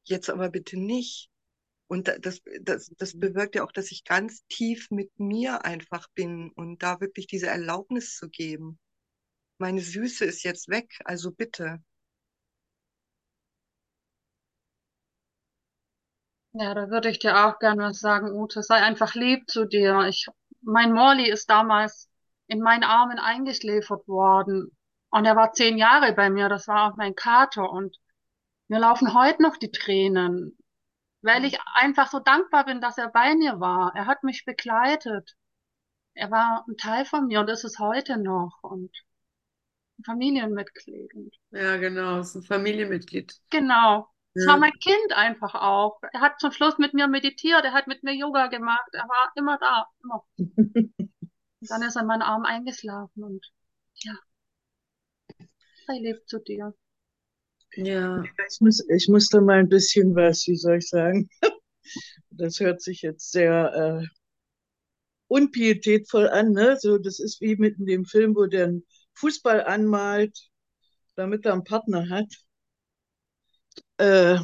Jetzt aber bitte nicht. Und das, das, das bewirkt ja auch, dass ich ganz tief mit mir einfach bin und da wirklich diese Erlaubnis zu geben. Meine Süße ist jetzt weg, also bitte. Ja, da würde ich dir auch gerne was sagen, Ute. Sei einfach lieb zu dir. Ich, mein Morley ist damals in meinen Armen eingeschläfert worden. Und er war zehn Jahre bei mir. Das war auch mein Kater. Und mir laufen heute noch die Tränen, weil ich einfach so dankbar bin, dass er bei mir war. Er hat mich begleitet. Er war ein Teil von mir und ist es heute noch. Und ein Familienmitglied. Ja, genau, ist ein Familienmitglied. Genau. Es Ja. war mein Kind einfach auch. Er hat zum Schluss mit mir meditiert, er hat mit mir Yoga gemacht, er war immer da, immer. Und dann ist er in meinen Arm eingeschlafen und ja, sei lieb zu dir. Ja, Ich muss, ich muss da mal ein bisschen was, wie soll ich sagen? Das hört sich jetzt sehr äh, unpietätvoll an, ne? So, das ist wie mit dem Film, wo der einen Fußball anmalt, damit er einen Partner hat. Äh,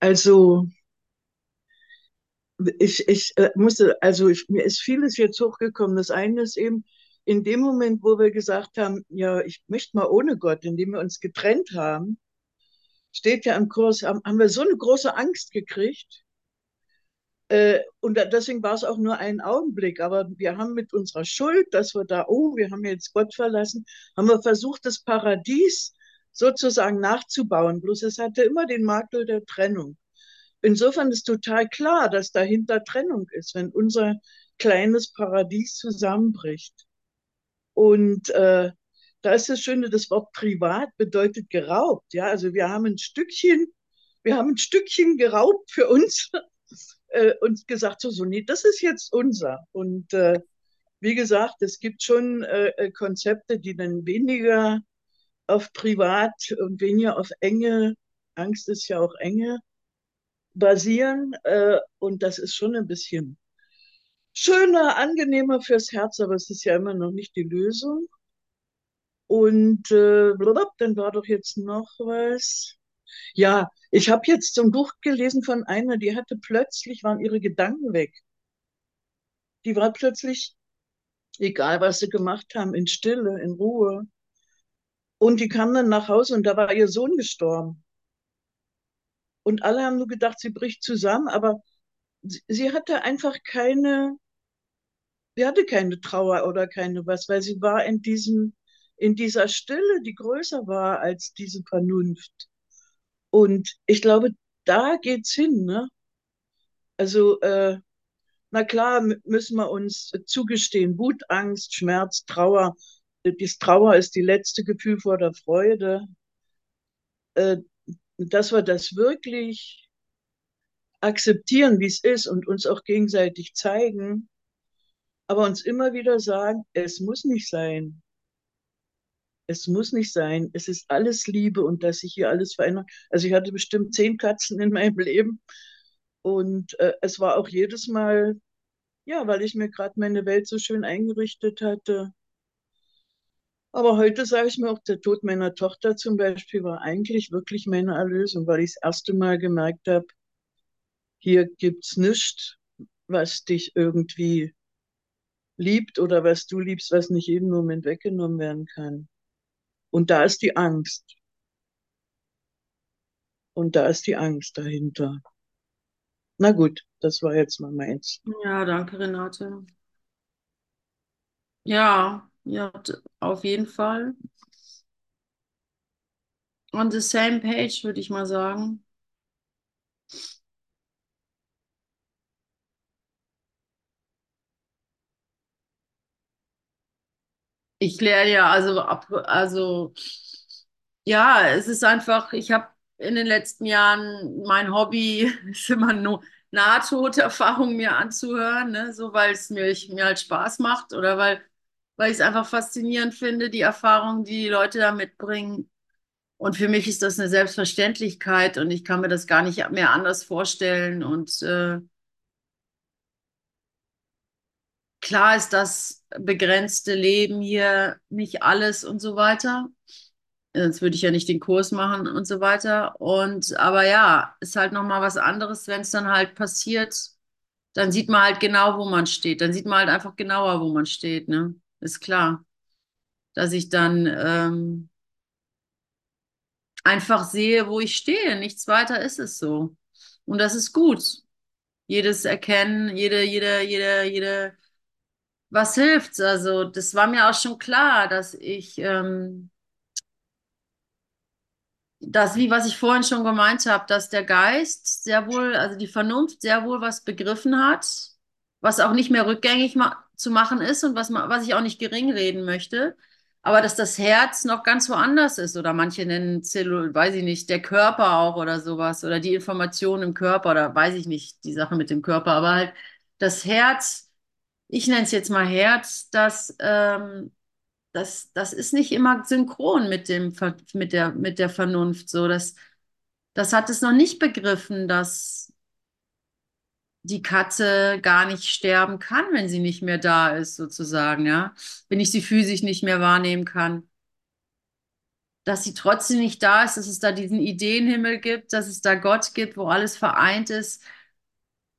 also ich, ich äh, musste, also ich, mir ist vieles jetzt hochgekommen. Das eine ist eben in dem Moment, wo wir gesagt haben, ja, ich möchte mal ohne Gott, indem wir uns getrennt haben, steht ja im Kurs, haben, haben wir so eine große Angst gekriegt. Äh, und deswegen war es auch nur ein Augenblick. Aber wir haben mit unserer Schuld, dass wir da, oh, wir haben jetzt Gott verlassen, haben wir versucht, das Paradies sozusagen nachzubauen. Bloß es hatte immer den Makel der Trennung. Insofern ist total klar, dass dahinter Trennung ist, wenn unser kleines Paradies zusammenbricht. Und äh, da ist das Schöne, das Wort privat bedeutet geraubt. Ja, also wir haben ein Stückchen, wir haben ein Stückchen geraubt für uns äh, und gesagt, so, so, nee, das ist jetzt unser. Und äh, wie gesagt, es gibt schon äh, Konzepte, die dann weniger auf privat und weniger auf Enge, Angst ist ja auch Enge, basieren. Äh, und das ist schon ein bisschen schöner, angenehmer fürs Herz, aber es ist ja immer noch nicht die Lösung. Und äh, dann war doch jetzt noch was. Ja, ich habe jetzt so ein Buch gelesen von einer, die hatte plötzlich, waren ihre Gedanken weg. Die war plötzlich, egal was sie gemacht haben, in Stille, in Ruhe. Und die kam dann nach Hause und da war ihr Sohn gestorben. Und alle haben nur gedacht, sie bricht zusammen, aber sie, sie hatte einfach keine, sie hatte keine Trauer oder keine was, weil sie war in diesem, in dieser Stille, die größer war als diese Vernunft. Und ich glaube, da geht's hin, ne? Also, äh, na klar, müssen wir uns zugestehen, Wut, Angst, Schmerz, Trauer. Das Trauer ist die letzte Gefühl vor der Freude. Äh, dass wir das wirklich akzeptieren, wie es ist und uns auch gegenseitig zeigen, aber uns immer wieder sagen, es muss nicht sein. Es muss nicht sein. Es ist alles Liebe und dass sich hier alles verändert. Also ich hatte bestimmt zehn Katzen in meinem Leben und äh, es war auch jedes Mal, ja, weil ich mir gerade meine Welt so schön eingerichtet hatte. Aber heute sage ich mir auch, der Tod meiner Tochter zum Beispiel war eigentlich wirklich meine Erlösung, weil ich das erste Mal gemerkt habe, hier gibt's nichts, was dich irgendwie liebt oder was du liebst, was nicht jeden Moment weggenommen werden kann. Und da ist die Angst. Und da ist die Angst dahinter. Na gut, das war jetzt mal meins. ja, danke, Renate. Ja, ja, d- auf jeden Fall. On the same page, würde ich mal sagen. Ich kläre ja, also, also, ja, es ist einfach, ich habe in den letzten Jahren, mein Hobby ist immer nur Nahtoderfahrungen mir anzuhören, ne? So weil es mir, mir halt Spaß macht oder weil, weil ich es einfach faszinierend finde, die Erfahrungen, die die Leute da mitbringen. Und für mich ist das eine Selbstverständlichkeit und ich kann mir das gar nicht mehr anders vorstellen. Und äh, klar ist das begrenzte Leben hier nicht alles und so weiter. Sonst würde ich ja nicht den Kurs machen und so weiter. Und aber ja, ist halt nochmal was anderes, wenn es dann halt passiert, dann sieht man halt genau, wo man steht. Dann sieht man halt einfach genauer, wo man steht, ne? Ist klar. Dass ich dann ähm, einfach sehe, wo ich stehe. Nichts weiter ist es so. Und das ist gut. Jedes Erkennen, jede, jede, jede, jede, was hilft's? Also, das war mir auch schon klar, dass ich, ähm, das, wie was ich vorhin schon gemeint habe, dass der Geist sehr wohl, also die Vernunft sehr wohl was begriffen hat, was auch nicht mehr rückgängig ma zu machen ist und was, was ich auch nicht gering reden möchte aber dass das Herz noch ganz woanders ist oder manche nennen Zellul, weiß ich nicht, der Körper auch oder sowas oder die Information im Körper oder weiß ich nicht, die Sache mit dem Körper, aber halt das Herz, ich nenne es jetzt mal Herz, das, ähm, das, das ist nicht immer synchron mit dem, mit der, mit der Vernunft, so, das, das hat es noch nicht begriffen, dass die Katze gar nicht sterben kann, wenn sie nicht mehr da ist, sozusagen, ja. Wenn ich sie physisch nicht mehr wahrnehmen kann. Dass sie trotzdem nicht da ist, dass es da diesen Ideenhimmel gibt, dass es da Gott gibt, wo alles vereint ist.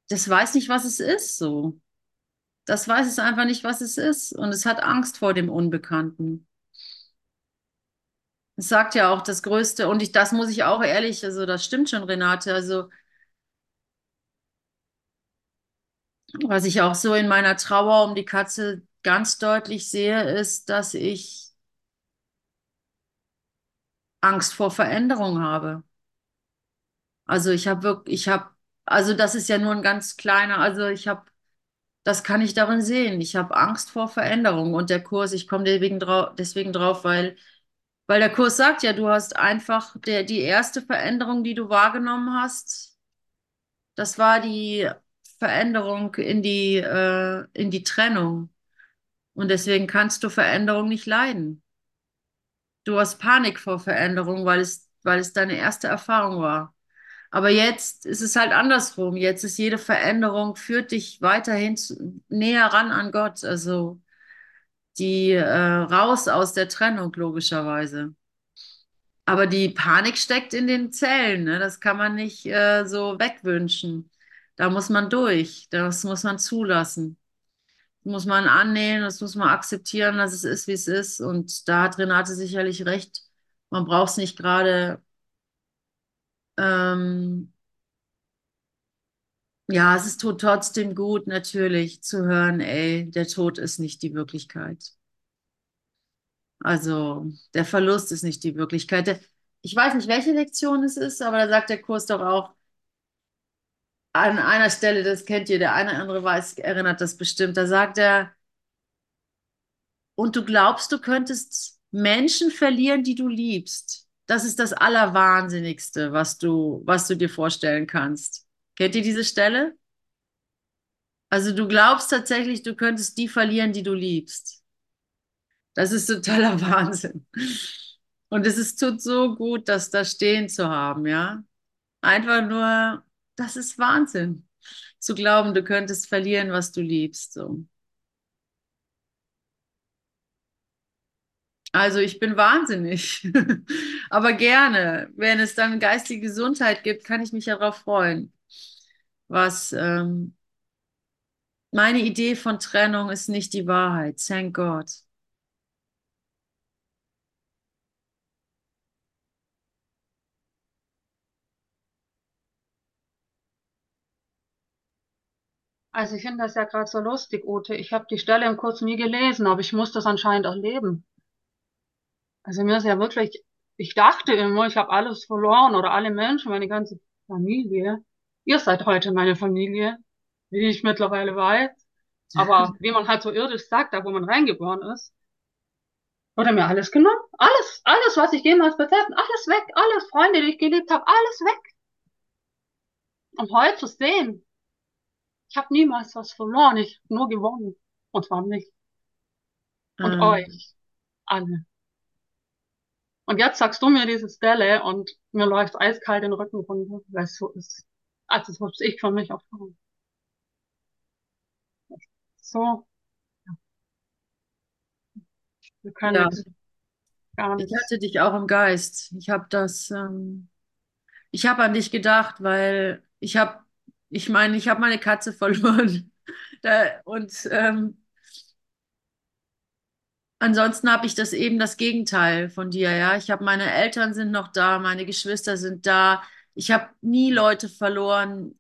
Das weiß nicht, was es ist, so. Das weiß es einfach nicht, was es ist. Und es hat Angst vor dem Unbekannten. Es sagt ja auch das Größte, und ich, das muss ich auch ehrlich, also das stimmt schon, Renate. Also Was ich auch so in meiner Trauer um die Katze ganz deutlich sehe, ist, dass ich Angst vor Veränderung habe. Also ich habe wirklich, ich habe, also das ist ja nur ein ganz kleiner, also ich habe, das kann ich darin sehen. Ich habe Angst vor Veränderung und der Kurs, ich komme deswegen drauf, deswegen drauf, weil, weil der Kurs sagt ja, du hast einfach der, die erste Veränderung, die du wahrgenommen hast, das war die Veränderung in die, äh, in die Trennung. Und deswegen kannst du Veränderung nicht leiden. Du hast Panik vor Veränderung, weil es, weil es deine erste Erfahrung war. Aber jetzt ist es halt andersrum. Jetzt ist jede Veränderung, führt dich weiterhin zu, näher ran an Gott. Also die äh, raus aus der Trennung, logischerweise. Aber die Panik steckt in den Zellen. Ne? Das kann man nicht äh, so wegwünschen. Da muss man durch. Das muss man zulassen. Das muss man annehmen, das muss man akzeptieren, dass es ist, wie es ist. Und da hat Renate sicherlich recht. Man braucht es nicht gerade. Ähm, ja, es ist trotzdem gut, natürlich, zu hören, ey, der Tod ist nicht die Wirklichkeit. Also, der Verlust ist nicht die Wirklichkeit. Ich weiß nicht, welche Lektion es ist, aber da sagt der Kurs doch auch, an einer Stelle, das kennt ihr, der eine oder andere weiß, erinnert das bestimmt, da sagt er, und du glaubst, du könntest Menschen verlieren, die du liebst. Das ist das Allerwahnsinnigste, was du, was du dir vorstellen kannst. Kennt ihr diese Stelle? Also du glaubst tatsächlich, du könntest die verlieren, die du liebst. Das ist totaler Wahnsinn. Und es ist tut so gut, das da stehen zu haben, ja. Einfach nur das ist Wahnsinn. Zu glauben, du könntest verlieren, was du liebst. So. Also ich bin wahnsinnig, aber gerne. Wenn es dann geistige Gesundheit gibt, kann ich mich ja darauf freuen. Was ähm, meine Idee von Trennung ist nicht die Wahrheit. Thank God. Also ich finde das ja gerade so lustig, Ute. Ich habe die Stelle im Kurs nie gelesen, aber ich muss das anscheinend erleben. Also mir ist ja wirklich, ich dachte immer, ich habe alles verloren oder alle Menschen, meine ganze Familie. Ihr seid heute meine Familie, wie ich mittlerweile weiß. Aber wie man halt so irdisch sagt, da wo man reingeboren ist. Wurde mir alles genommen. Alles, alles, was ich jemals besessen, alles weg, alles, Freunde, die ich geliebt habe, alles weg. Und heute zu sehen, ich habe niemals was verloren, ich habe nur gewonnen. Und zwar mich. Und Ähm, euch. Alle. Und jetzt sagst du mir diese Stelle und mir läuft eiskalt den Rücken runter, weil es so ist. Also das habe ich für mich erfahren. So, wir können ja, gar ich nichts. hatte dich auch im Geist. Ich habe das, ähm, ich habe an dich gedacht, weil ich habe, ich meine, ich habe meine Katze verloren. Da, und ähm, ansonsten habe ich das eben das Gegenteil von dir, ja. Ich habe meine Eltern sind noch da, meine Geschwister sind da. Ich habe nie Leute verloren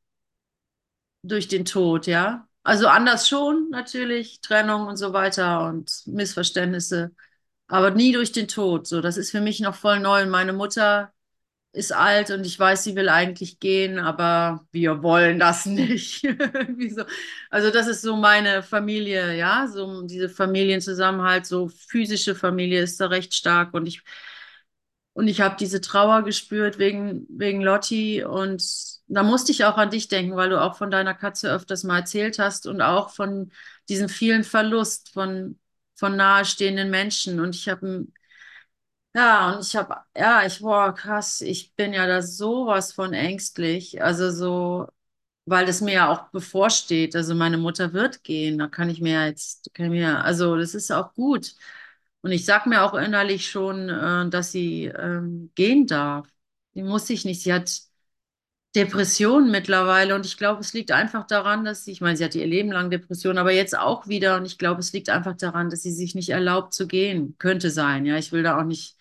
durch den Tod, ja. Also anders schon, natürlich, Trennung und so weiter und Missverständnisse, aber nie durch den Tod. So, das ist für mich noch voll neu. Meine Mutter ist alt und ich weiß, sie will eigentlich gehen, aber wir wollen das nicht. Also das ist so meine Familie, ja, so diese Familienzusammenhalt, so physische Familie ist da recht stark und ich und ich habe diese Trauer gespürt wegen wegen Lotti und da musste ich auch an dich denken, weil du auch von deiner Katze öfters mal erzählt hast und auch von diesem vielen Verlust von von nahestehenden Menschen und ich habe ja, und ich habe, ja, ich war krass, ich bin ja da sowas von ängstlich, also so, weil das mir ja auch bevorsteht, also meine Mutter wird gehen, da kann ich mir jetzt, kann ich mir, also das ist auch gut. Und ich sag mir auch innerlich schon, äh, dass sie ähm, gehen darf. Die muss sich nicht, sie hat Depressionen mittlerweile und ich glaube, es liegt einfach daran, dass sie, ich meine, sie hatte ihr Leben lang Depressionen, aber jetzt auch wieder und ich glaube, es liegt einfach daran, dass sie sich nicht erlaubt zu gehen. Könnte sein, ja, ich will da auch nicht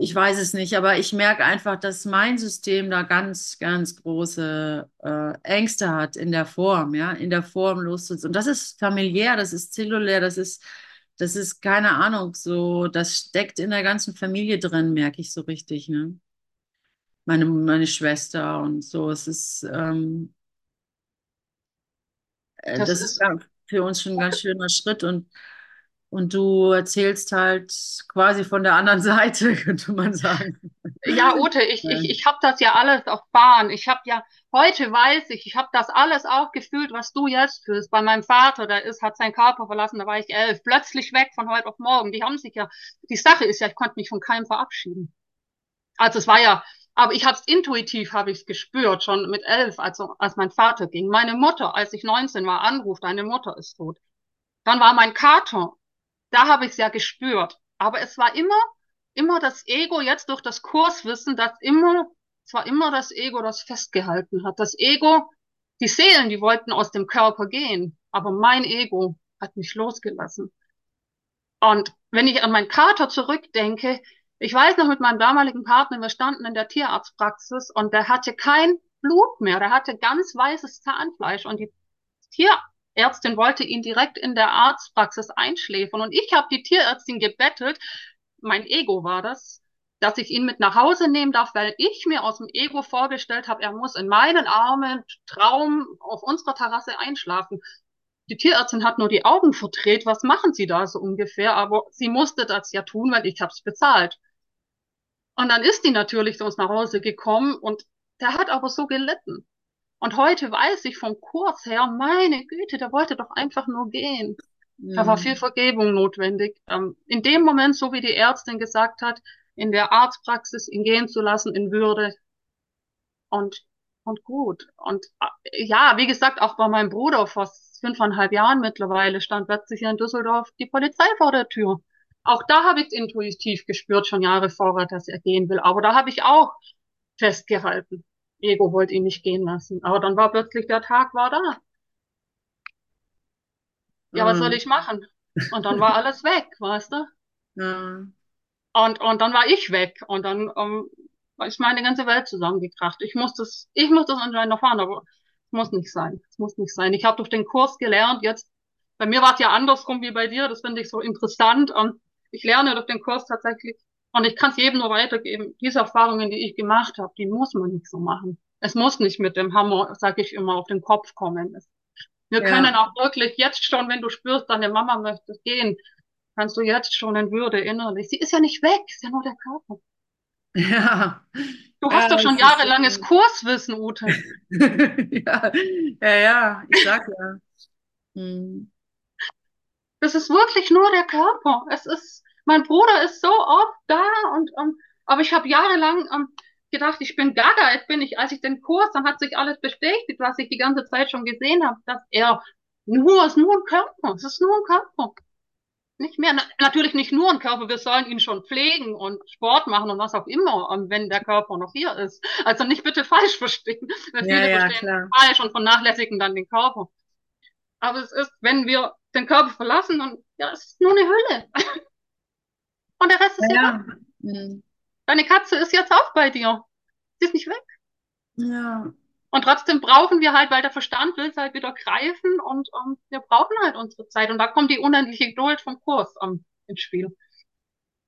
ich weiß es nicht, aber ich merke einfach, dass mein System da ganz, ganz große äh, Ängste hat in der Form, ja, in der Form loszulassen. Und das ist familiär, das ist zellulär, das ist, das ist keine Ahnung, so, das steckt in der ganzen Familie drin, merke ich so richtig, ne? Meine, meine Schwester und so. Es ist, ähm, äh, Das das ist ja für uns schon ein ganz schöner Schritt und und du erzählst halt quasi von der anderen Seite, könnte man sagen. ja, Ute, ich, ich, ich habe das ja alles erfahren. Ich habe ja, heute weiß ich, ich habe das alles auch gefühlt, was du jetzt fühlst. Bei meinem Vater, der ist, hat seinen Körper verlassen, da war ich elf, plötzlich weg von heute auf morgen. Die haben sich ja, die Sache ist ja, ich konnte mich von keinem verabschieden. Also es war ja, aber ich habe es intuitiv, habe ich es gespürt, schon mit elf, also als mein Vater ging. Meine Mutter, als ich 19 war, anruft, deine Mutter ist tot. Dann war mein Kater, da habe ich es ja gespürt. Aber es war immer, immer das Ego, jetzt durch das Kurswissen, das immer, es war immer das Ego, das festgehalten hat. Das Ego, die Seelen, die wollten aus dem Körper gehen, aber mein Ego hat mich losgelassen. Und wenn ich an meinen Kater zurückdenke, ich weiß noch mit meinem damaligen Partner, wir standen in der Tierarztpraxis und der hatte kein Blut mehr, der hatte ganz weißes Zahnfleisch und die Tierärztin wollte ihn direkt in der Arztpraxis einschläfern und ich habe die Tierärztin gebettelt, mein Ego war das, dass ich ihn mit nach Hause nehmen darf, weil ich mir aus dem Ego vorgestellt habe, er muss in meinen Armen Traum auf unserer Terrasse einschlafen. Die Tierärztin hat nur die Augen verdreht, was machen Sie da so ungefähr? Aber sie musste das ja tun, weil ich habe es bezahlt. Und dann ist die natürlich zu uns nach Hause gekommen und der hat aber so gelitten. Und heute weiß ich vom Kurs her, meine Güte, der wollte doch einfach nur gehen. Da war viel Vergebung notwendig. Ähm, in dem Moment, so wie die Ärztin gesagt hat, in der Arztpraxis ihn gehen zu lassen in Würde und, und gut. Und äh, ja, wie gesagt, auch bei meinem Bruder vor fünfeinhalb Jahren mittlerweile stand plötzlich hier in Düsseldorf die Polizei vor der Tür. Auch da habe ich es intuitiv gespürt, schon Jahre vorher, dass er gehen will. Aber da habe ich auch festgehalten. Ego wollte ihn nicht gehen lassen. Aber dann war plötzlich der Tag war da. Ja, was soll ich machen? Und dann war alles weg, weißt du? Ja. Und, und dann war ich weg. Und dann ähm, ist meine ganze Welt zusammengekracht. Ich muss das, ich muss das anscheinend erfahren, aber es muss nicht sein. Es muss nicht sein. Ich habe durch den Kurs gelernt, jetzt, bei mir war es ja andersrum wie bei dir, das finde ich so interessant. Und ich lerne durch den Kurs tatsächlich, und ich kann es jedem nur weitergeben, diese Erfahrungen, die ich gemacht habe, die muss man nicht so machen. Es muss nicht mit dem Hammer, sage ich immer, auf den Kopf kommen. Wir Ja. können auch wirklich jetzt schon, wenn du spürst, deine Mama möchte gehen, kannst du jetzt schon in Würde innerlich. Sie ist ja nicht weg, ist ja nur der Körper. Ja. Du hast Ja, doch schon jahrelanges äh, Kurswissen, Ute. ja, ja, ja, ich sag ja. Hm. Das ist wirklich nur der Körper. Es ist, mein Bruder ist so oft da und, und aber ich habe jahrelang ähm, gedacht, ich bin gaga. Jetzt bin ich, als ich den Kurs, dann hat sich alles bestätigt, was ich die ganze Zeit schon gesehen habe, dass er nur, es ist nur ein Körper. Es ist nur ein Körper. Nicht mehr, na, natürlich nicht nur ein Körper, wir sollen ihn schon pflegen und Sport machen und was auch immer, ähm, wenn der Körper noch hier ist. Also nicht bitte falsch verstehen. Weil Ja, viele ja, verstehen klar. falsch und vernachlässigen dann den Körper. Aber es ist, wenn wir den Körper verlassen, dann, ja, es ist nur eine Hülle. Und der Rest ist ja. Ja. Deine Katze ist jetzt auch bei dir. Sie ist nicht weg. Ja. Und trotzdem brauchen wir halt, weil der Verstand will es halt wieder greifen und ähm, wir brauchen halt unsere Zeit. Und da kommt die unendliche Geduld vom Kurs ähm, ins Spiel.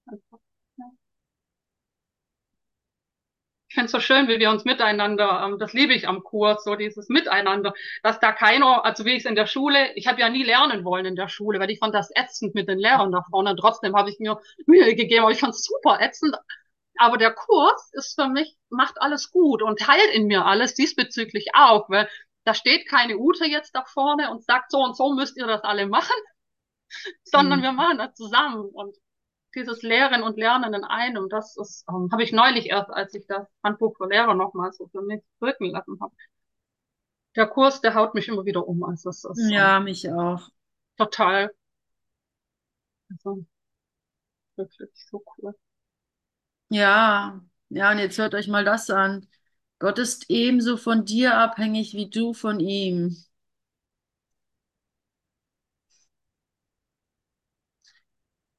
Also, ja. Ich finde es so schön, wie wir uns miteinander, ähm, das liebe ich am Kurs, so dieses Miteinander, dass da keiner, also wie ich es in der Schule, ich habe ja nie lernen wollen in der Schule, weil ich fand das ätzend mit den Lehrern da vorne. Trotzdem habe ich mir Mühe gegeben, aber ich fand es super ätzend. Aber der Kurs ist für mich, macht alles gut und teilt in mir alles diesbezüglich auch, weil da steht keine Ute jetzt da vorne und sagt, so und so müsst ihr das alle machen, sondern Hm. wir machen das zusammen und dieses Lehren und Lernen in einem, das ist, ähm, habe ich neulich erst, als ich das Handbuch für Lehrer nochmal so für mich wirken lassen habe. Der Kurs, der haut mich immer wieder um. Also es ist ähm, Ja, mich auch. total, also wirklich so cool. Ja, ja, und jetzt hört euch mal das an. Gott ist ebenso von dir abhängig wie du von ihm.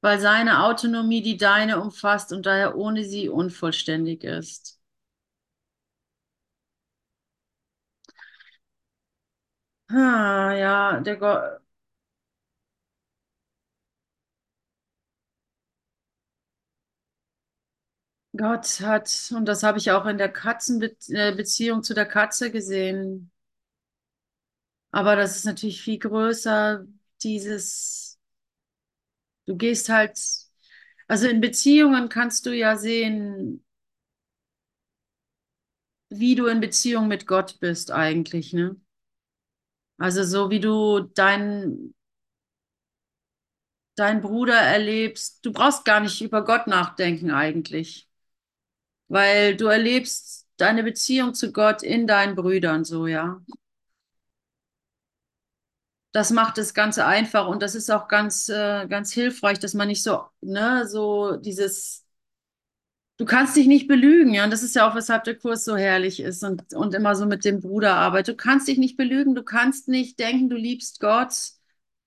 Weil seine Autonomie die deine umfasst und daher ohne sie unvollständig ist. Ah, ja, der Gott. Gott hat, und das habe ich auch in der Katzenbeziehung zu der Katze gesehen, aber das ist natürlich viel größer, dieses, du gehst halt, also in Beziehungen kannst du ja sehen, wie du in Beziehung mit Gott bist eigentlich, ne? Also so wie du dein, dein Bruder erlebst, du brauchst gar nicht über Gott nachdenken eigentlich, weil du erlebst deine Beziehung zu Gott in deinen Brüdern so, ja. Das macht das Ganze einfach und das ist auch ganz, äh, ganz hilfreich, dass man nicht so, ne, so dieses, du kannst dich nicht belügen, ja, und das ist ja auch, weshalb der Kurs so herrlich ist und, und immer so mit dem Bruder arbeitet. Du kannst dich nicht belügen, du kannst nicht denken, du liebst Gott,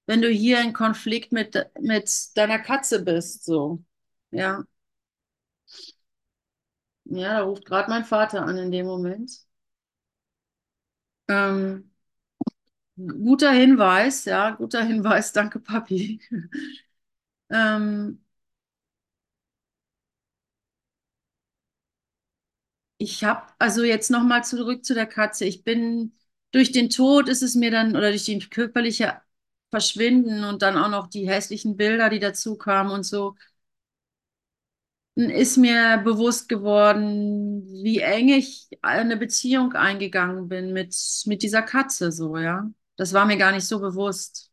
wenn du hier in Konflikt mit, mit deiner Katze bist, so, ja. Ja, da ruft gerade mein Vater an in dem Moment. Ähm, guter Hinweis, ja, guter Hinweis, danke, Papi. Ähm, ich habe, also jetzt nochmal zurück zu der Katze. Ich bin, durch den Tod ist es mir dann, oder durch die körperliche Verschwinden und dann auch noch die hässlichen Bilder, die dazu kamen und so, ist mir bewusst geworden, wie eng ich eine Beziehung eingegangen bin mit, mit dieser Katze, so, ja. Das war mir gar nicht so bewusst.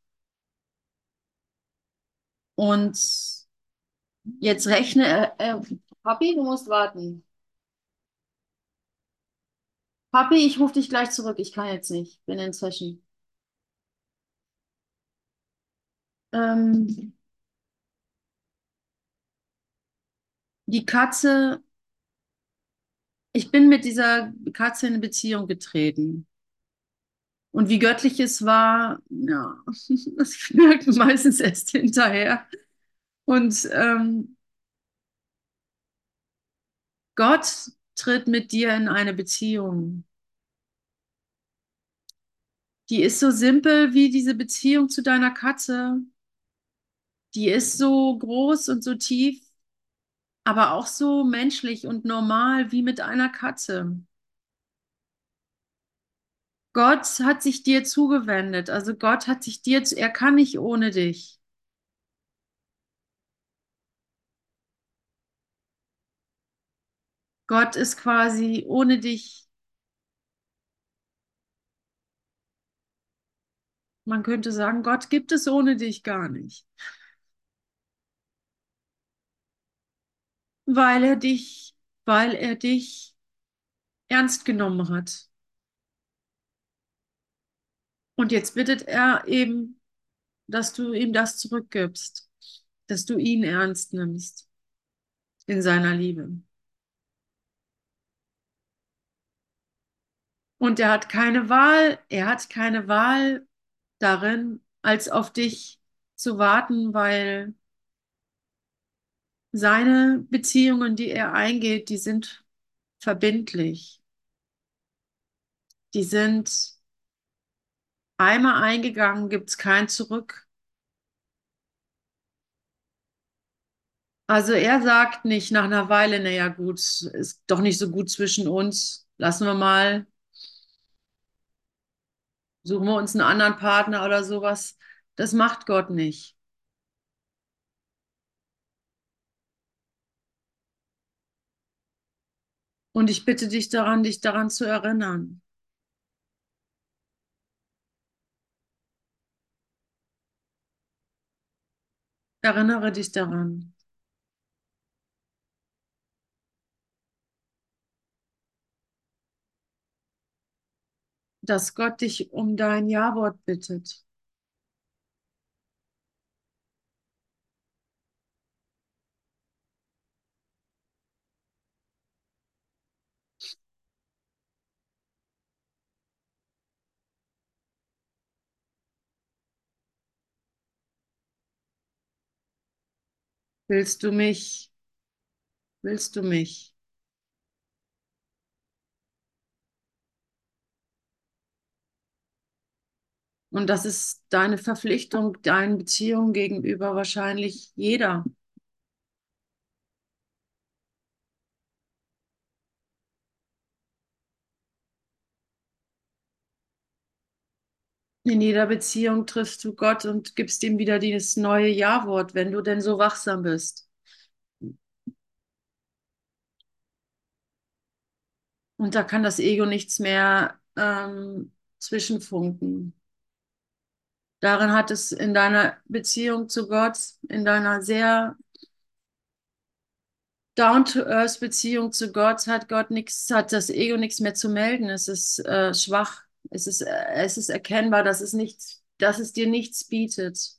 Und jetzt rechne, äh, äh, Papi, du musst warten. Papi, ich rufe dich gleich zurück. Ich kann jetzt nicht. Bin in Session. Ähm, die Katze, ich bin mit dieser Katze in eine Beziehung getreten. Und wie göttlich es war, ja, das merkt man meistens erst hinterher. Und ähm, Gott tritt mit dir in eine Beziehung. Die ist so simpel wie diese Beziehung zu deiner Katze. Die ist so groß und so tief, aber auch so menschlich und normal wie mit einer Katze. Gott hat sich dir zugewendet. Also Gott hat sich dir, zu, er kann nicht ohne dich. Gott ist quasi ohne dich. Man könnte sagen, Gott gibt es ohne dich gar nicht. Weil er dich, weil er dich ernst genommen hat. Und jetzt bittet er eben, dass du ihm das zurückgibst, dass du ihn ernst nimmst in seiner Liebe. Und er hat keine Wahl, er hat keine Wahl darin, als auf dich zu warten, weil seine Beziehungen, die er eingeht, die sind verbindlich. Die sind einmal eingegangen, gibt es kein Zurück. Also er sagt nicht nach einer Weile, naja gut, ist doch nicht so gut zwischen uns, lassen wir mal, suchen wir uns einen anderen Partner oder sowas. Das macht Gott nicht. Und ich bitte dich daran, dich daran zu erinnern. Erinnere dich daran. dass Gott dich um dein Ja-Wort bittet. Willst du mich? Willst du mich? Und das ist deine Verpflichtung, deinen Beziehungen gegenüber wahrscheinlich jeder. In jeder Beziehung triffst du Gott und gibst ihm wieder dieses neue Ja-Wort, wenn du denn so wachsam bist. Und da kann das Ego nichts mehr ähm, zwischenfunken. Darin hat es in deiner Beziehung zu Gott, in deiner sehr down-to-earth Beziehung zu Gott, hat Gott nichts, hat das Ego nichts mehr zu melden. Es ist äh, schwach. Es ist, äh, es ist erkennbar, dass es nichts, dass es dir nichts bietet.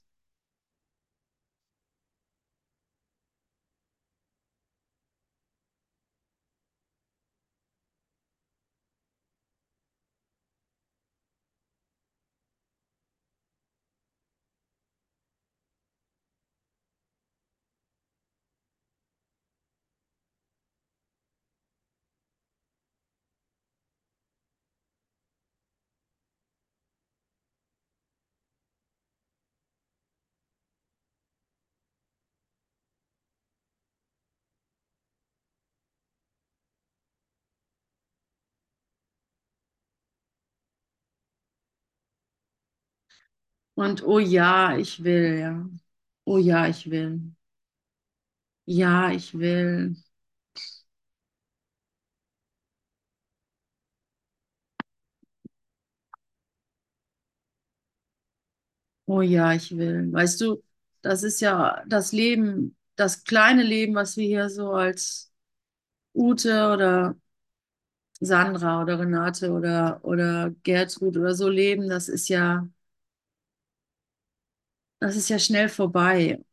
Und oh ja, ich will, ja. Oh ja, ich will. Ja, ich will. Oh ja, ich will. Weißt du, das ist ja das Leben, das kleine Leben, was wir hier so als Ute oder Sandra oder Renate oder, oder Gertrud oder so leben, das ist ja, das ist ja schnell vorbei.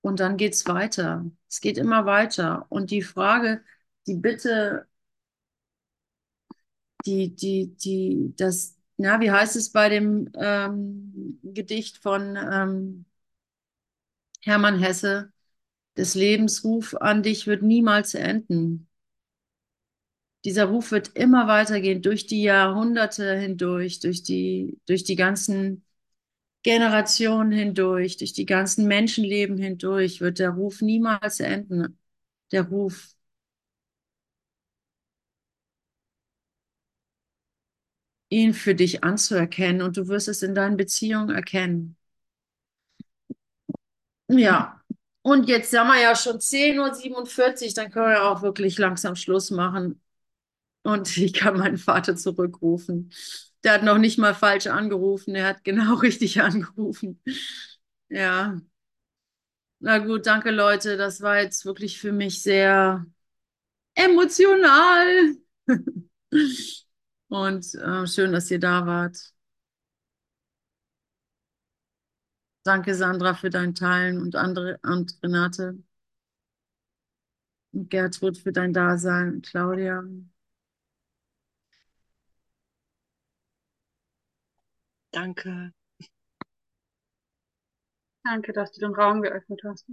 Und dann geht's weiter. Es geht immer weiter. Und die Frage, die Bitte, die, die, die, das, na, wie heißt es bei dem ähm, Gedicht von ähm, Hermann Hesse? Des Lebens Ruf an dich wird niemals enden. Dieser Ruf wird immer weitergehen, durch die Jahrhunderte hindurch, durch die, durch die ganzen Generationen hindurch, durch die ganzen Menschenleben hindurch wird der Ruf niemals enden. Der Ruf. ihn für dich anzuerkennen und du wirst es in deinen Beziehungen erkennen. Ja, Und jetzt haben wir ja schon 10.47 Uhr, dann können wir auch wirklich langsam Schluss machen. Und ich kann meinen Vater zurückrufen. Der hat noch nicht mal falsch angerufen, der hat genau richtig angerufen. Ja. Na gut, danke Leute. Das war jetzt wirklich für mich sehr emotional. Und äh, schön, dass ihr da wart. Danke, Sandra, für dein Teilen und andere und Renate und Gertrud für dein Dasein und Claudia. Danke. Danke, dass du den Raum geöffnet hast.